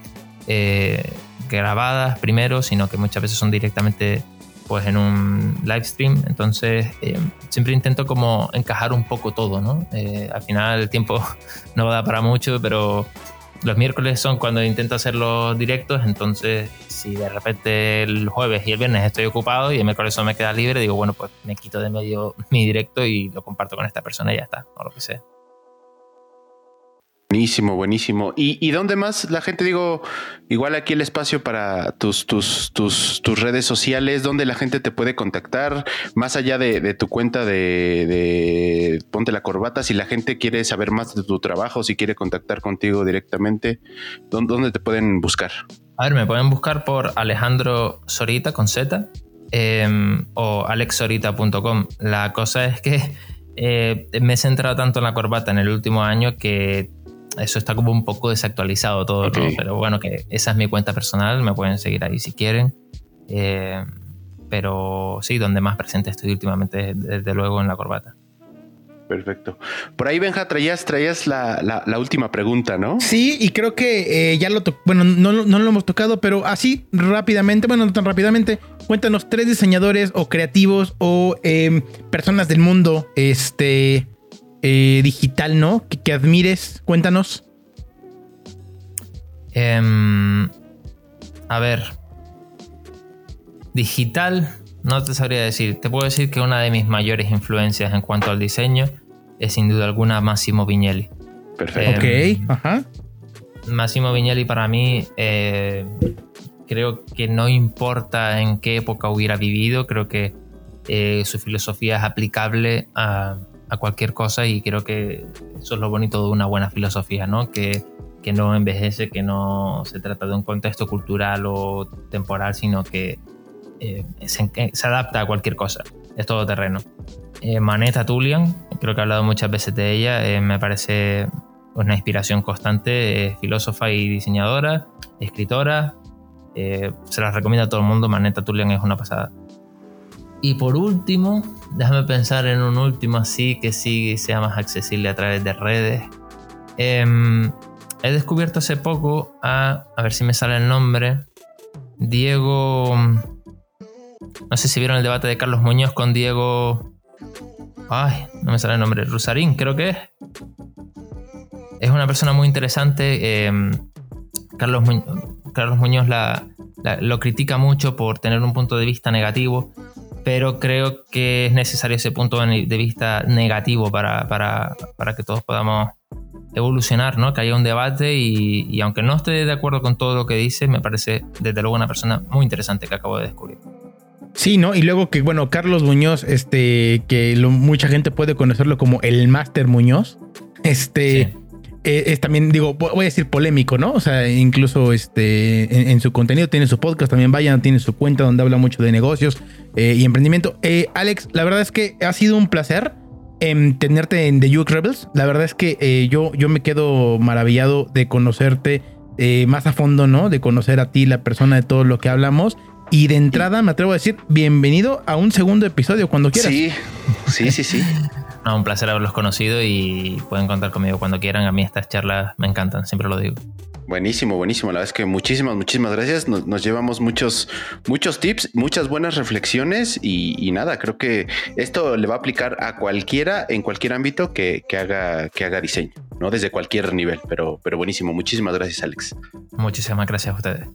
eh, grabadas primero, sino que muchas veces son directamente pues en un live stream. Entonces eh, siempre intento como encajar un poco todo, ¿no? Eh, al final el tiempo no da para mucho, pero los miércoles son cuando intento hacer los directos, entonces si de repente el jueves y el viernes estoy ocupado y el miércoles eso me queda libre, digo, bueno, pues me quito de medio mi directo y lo comparto con esta persona y ya está, o lo que sea. Buenísimo, buenísimo. ¿Y, dónde más la gente, digo, igual aquí el espacio para tus, tus, tus, tus redes sociales, dónde la gente te puede contactar, más allá de, tu cuenta de, Ponte la Corbata, si la gente quiere saber más de tu trabajo, si quiere contactar contigo directamente, ¿dónde, te pueden buscar? A ver, me pueden buscar por Alejandro Sorita con Z em, o alexsorita.com. La cosa es que eh, me he centrado tanto en la corbata en el último año que eso está como un poco desactualizado todo, ¿no? Pero bueno, que esa es mi cuenta personal, me pueden seguir ahí si quieren. Eh, pero sí, donde más presente estoy últimamente, desde luego en la corbata. Perfecto. Por ahí, Benja, traías, traías la, última pregunta, ¿no? Sí, y creo que eh, ya lo bueno, no, lo hemos tocado, pero así rápidamente, bueno, no tan rápidamente, cuéntanos tres diseñadores o creativos o em, personas del mundo este eh, digital, ¿no? Que, admires, cuéntanos. Em, a ver, digital, no te sabría decir. Te puedo decir que una de mis mayores influencias en cuanto al diseño es sin duda alguna Massimo Vignelli. Perfecto. Em, ok, ajá. Massimo Vignelli para mí eh, creo que no importa en qué época hubiera vivido, creo que eh, su filosofía es aplicable a, cualquier cosa y creo que eso es lo bonito de una buena filosofía, ¿no? Que, que no envejece, que no se trata de un contexto cultural o temporal, sino que eh, se, adapta a cualquier cosa, es todo terreno. Eh, Manetta Tullian, creo que he hablado muchas veces de ella, eh, me parece una inspiración constante, filósofa y diseñadora, escritora, se las recomiendo a todo el mundo, Manetta Tullian es una pasada. Y por último, déjame pensar en un último así que sí sea más accesible a través de redes. Em, he descubierto hace poco a, a ver si me sale el nombre, Diego no sé si vieron el debate de Carlos Muñoz con Diego. Ay, no me sale el nombre. Rusarín, creo que es. Es una persona muy interesante. Em, Carlos, Muñoz, Carlos Muñoz lo critica mucho por tener un punto de vista negativo, pero creo que es necesario ese punto de vista negativo para, que todos podamos evolucionar, ¿no? que haya un debate y, y, aunque no esté de acuerdo con todo lo que dice, me parece desde luego una persona muy interesante que acabo de descubrir. Sí, ¿no? Y luego que, bueno, Carlos Muñoz, este, que mucha gente puede conocerlo como el Máster Muñoz, este, eh, es también, digo, voy a decir polémico, ¿no? O sea, incluso este, en, su contenido tiene su podcast, también vayan, tiene su cuenta donde habla mucho de negocios eh, y emprendimiento. Eh, Alex, la verdad es que ha sido un placer em, tenerte en The UX Rebels. La verdad es que yo, yo me quedo maravillado de conocerte más a fondo, ¿no? De conocer a ti, la persona de todo lo que hablamos. Y de entrada me atrevo a decir, bienvenido a un segundo episodio cuando quieras. Sí, sí, sí, sí. Un placer haberlos conocido y pueden contar conmigo cuando quieran. A mí estas charlas me encantan, siempre lo digo. Buenísimo, buenísimo. La verdad es que muchísimas, muchísimas gracias. Nos, llevamos muchos, muchos tips, muchas buenas reflexiones y, nada, creo que esto le va a aplicar a cualquiera en cualquier ámbito que, haga, que haga diseño, ¿no? Desde cualquier nivel, pero, pero buenísimo. Muchísimas gracias, Alex. Muchísimas gracias a ustedes.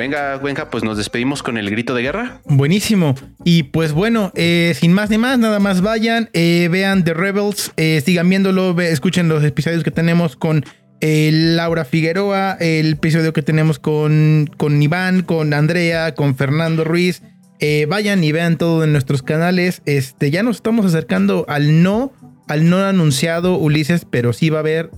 Venga, venga, pues nos despedimos con el grito de guerra. Buenísimo. Y pues bueno, eh, sin más ni más, nada más vayan, eh, vean The Rebels, eh, sigan viéndolo, escuchen los episodios que tenemos con Laura Figueroa, el episodio que tenemos con, con Iván, con Andrea, con Fernando Ruiz. vayan y vean todo en nuestros canales. Este, ya nos estamos acercando al no, al no anunciado Ulises, pero sí va a haber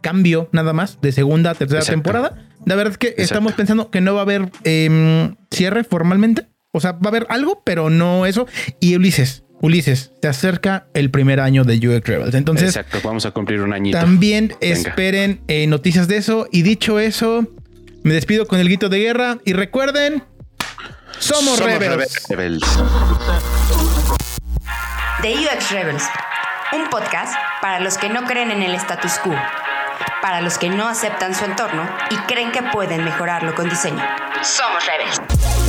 cambio nada más de segunda a tercera temporada. La verdad es que estamos pensando que no va a haber em, cierre formalmente. O sea, va a haber algo, pero no eso. Y Ulises, Ulises, se acerca el primer año de UX Rebels. Entonces, Exacto, vamos a cumplir un añito. También esperen eh, noticias de eso. Y dicho eso, me despido con el grito de guerra. Y recuerden, somos, Rebels. Rebels. The UX Rebels, un podcast para los que no creen en el status quo para los que no aceptan su entorno y creen que pueden mejorarlo con diseño. Somos Rebels.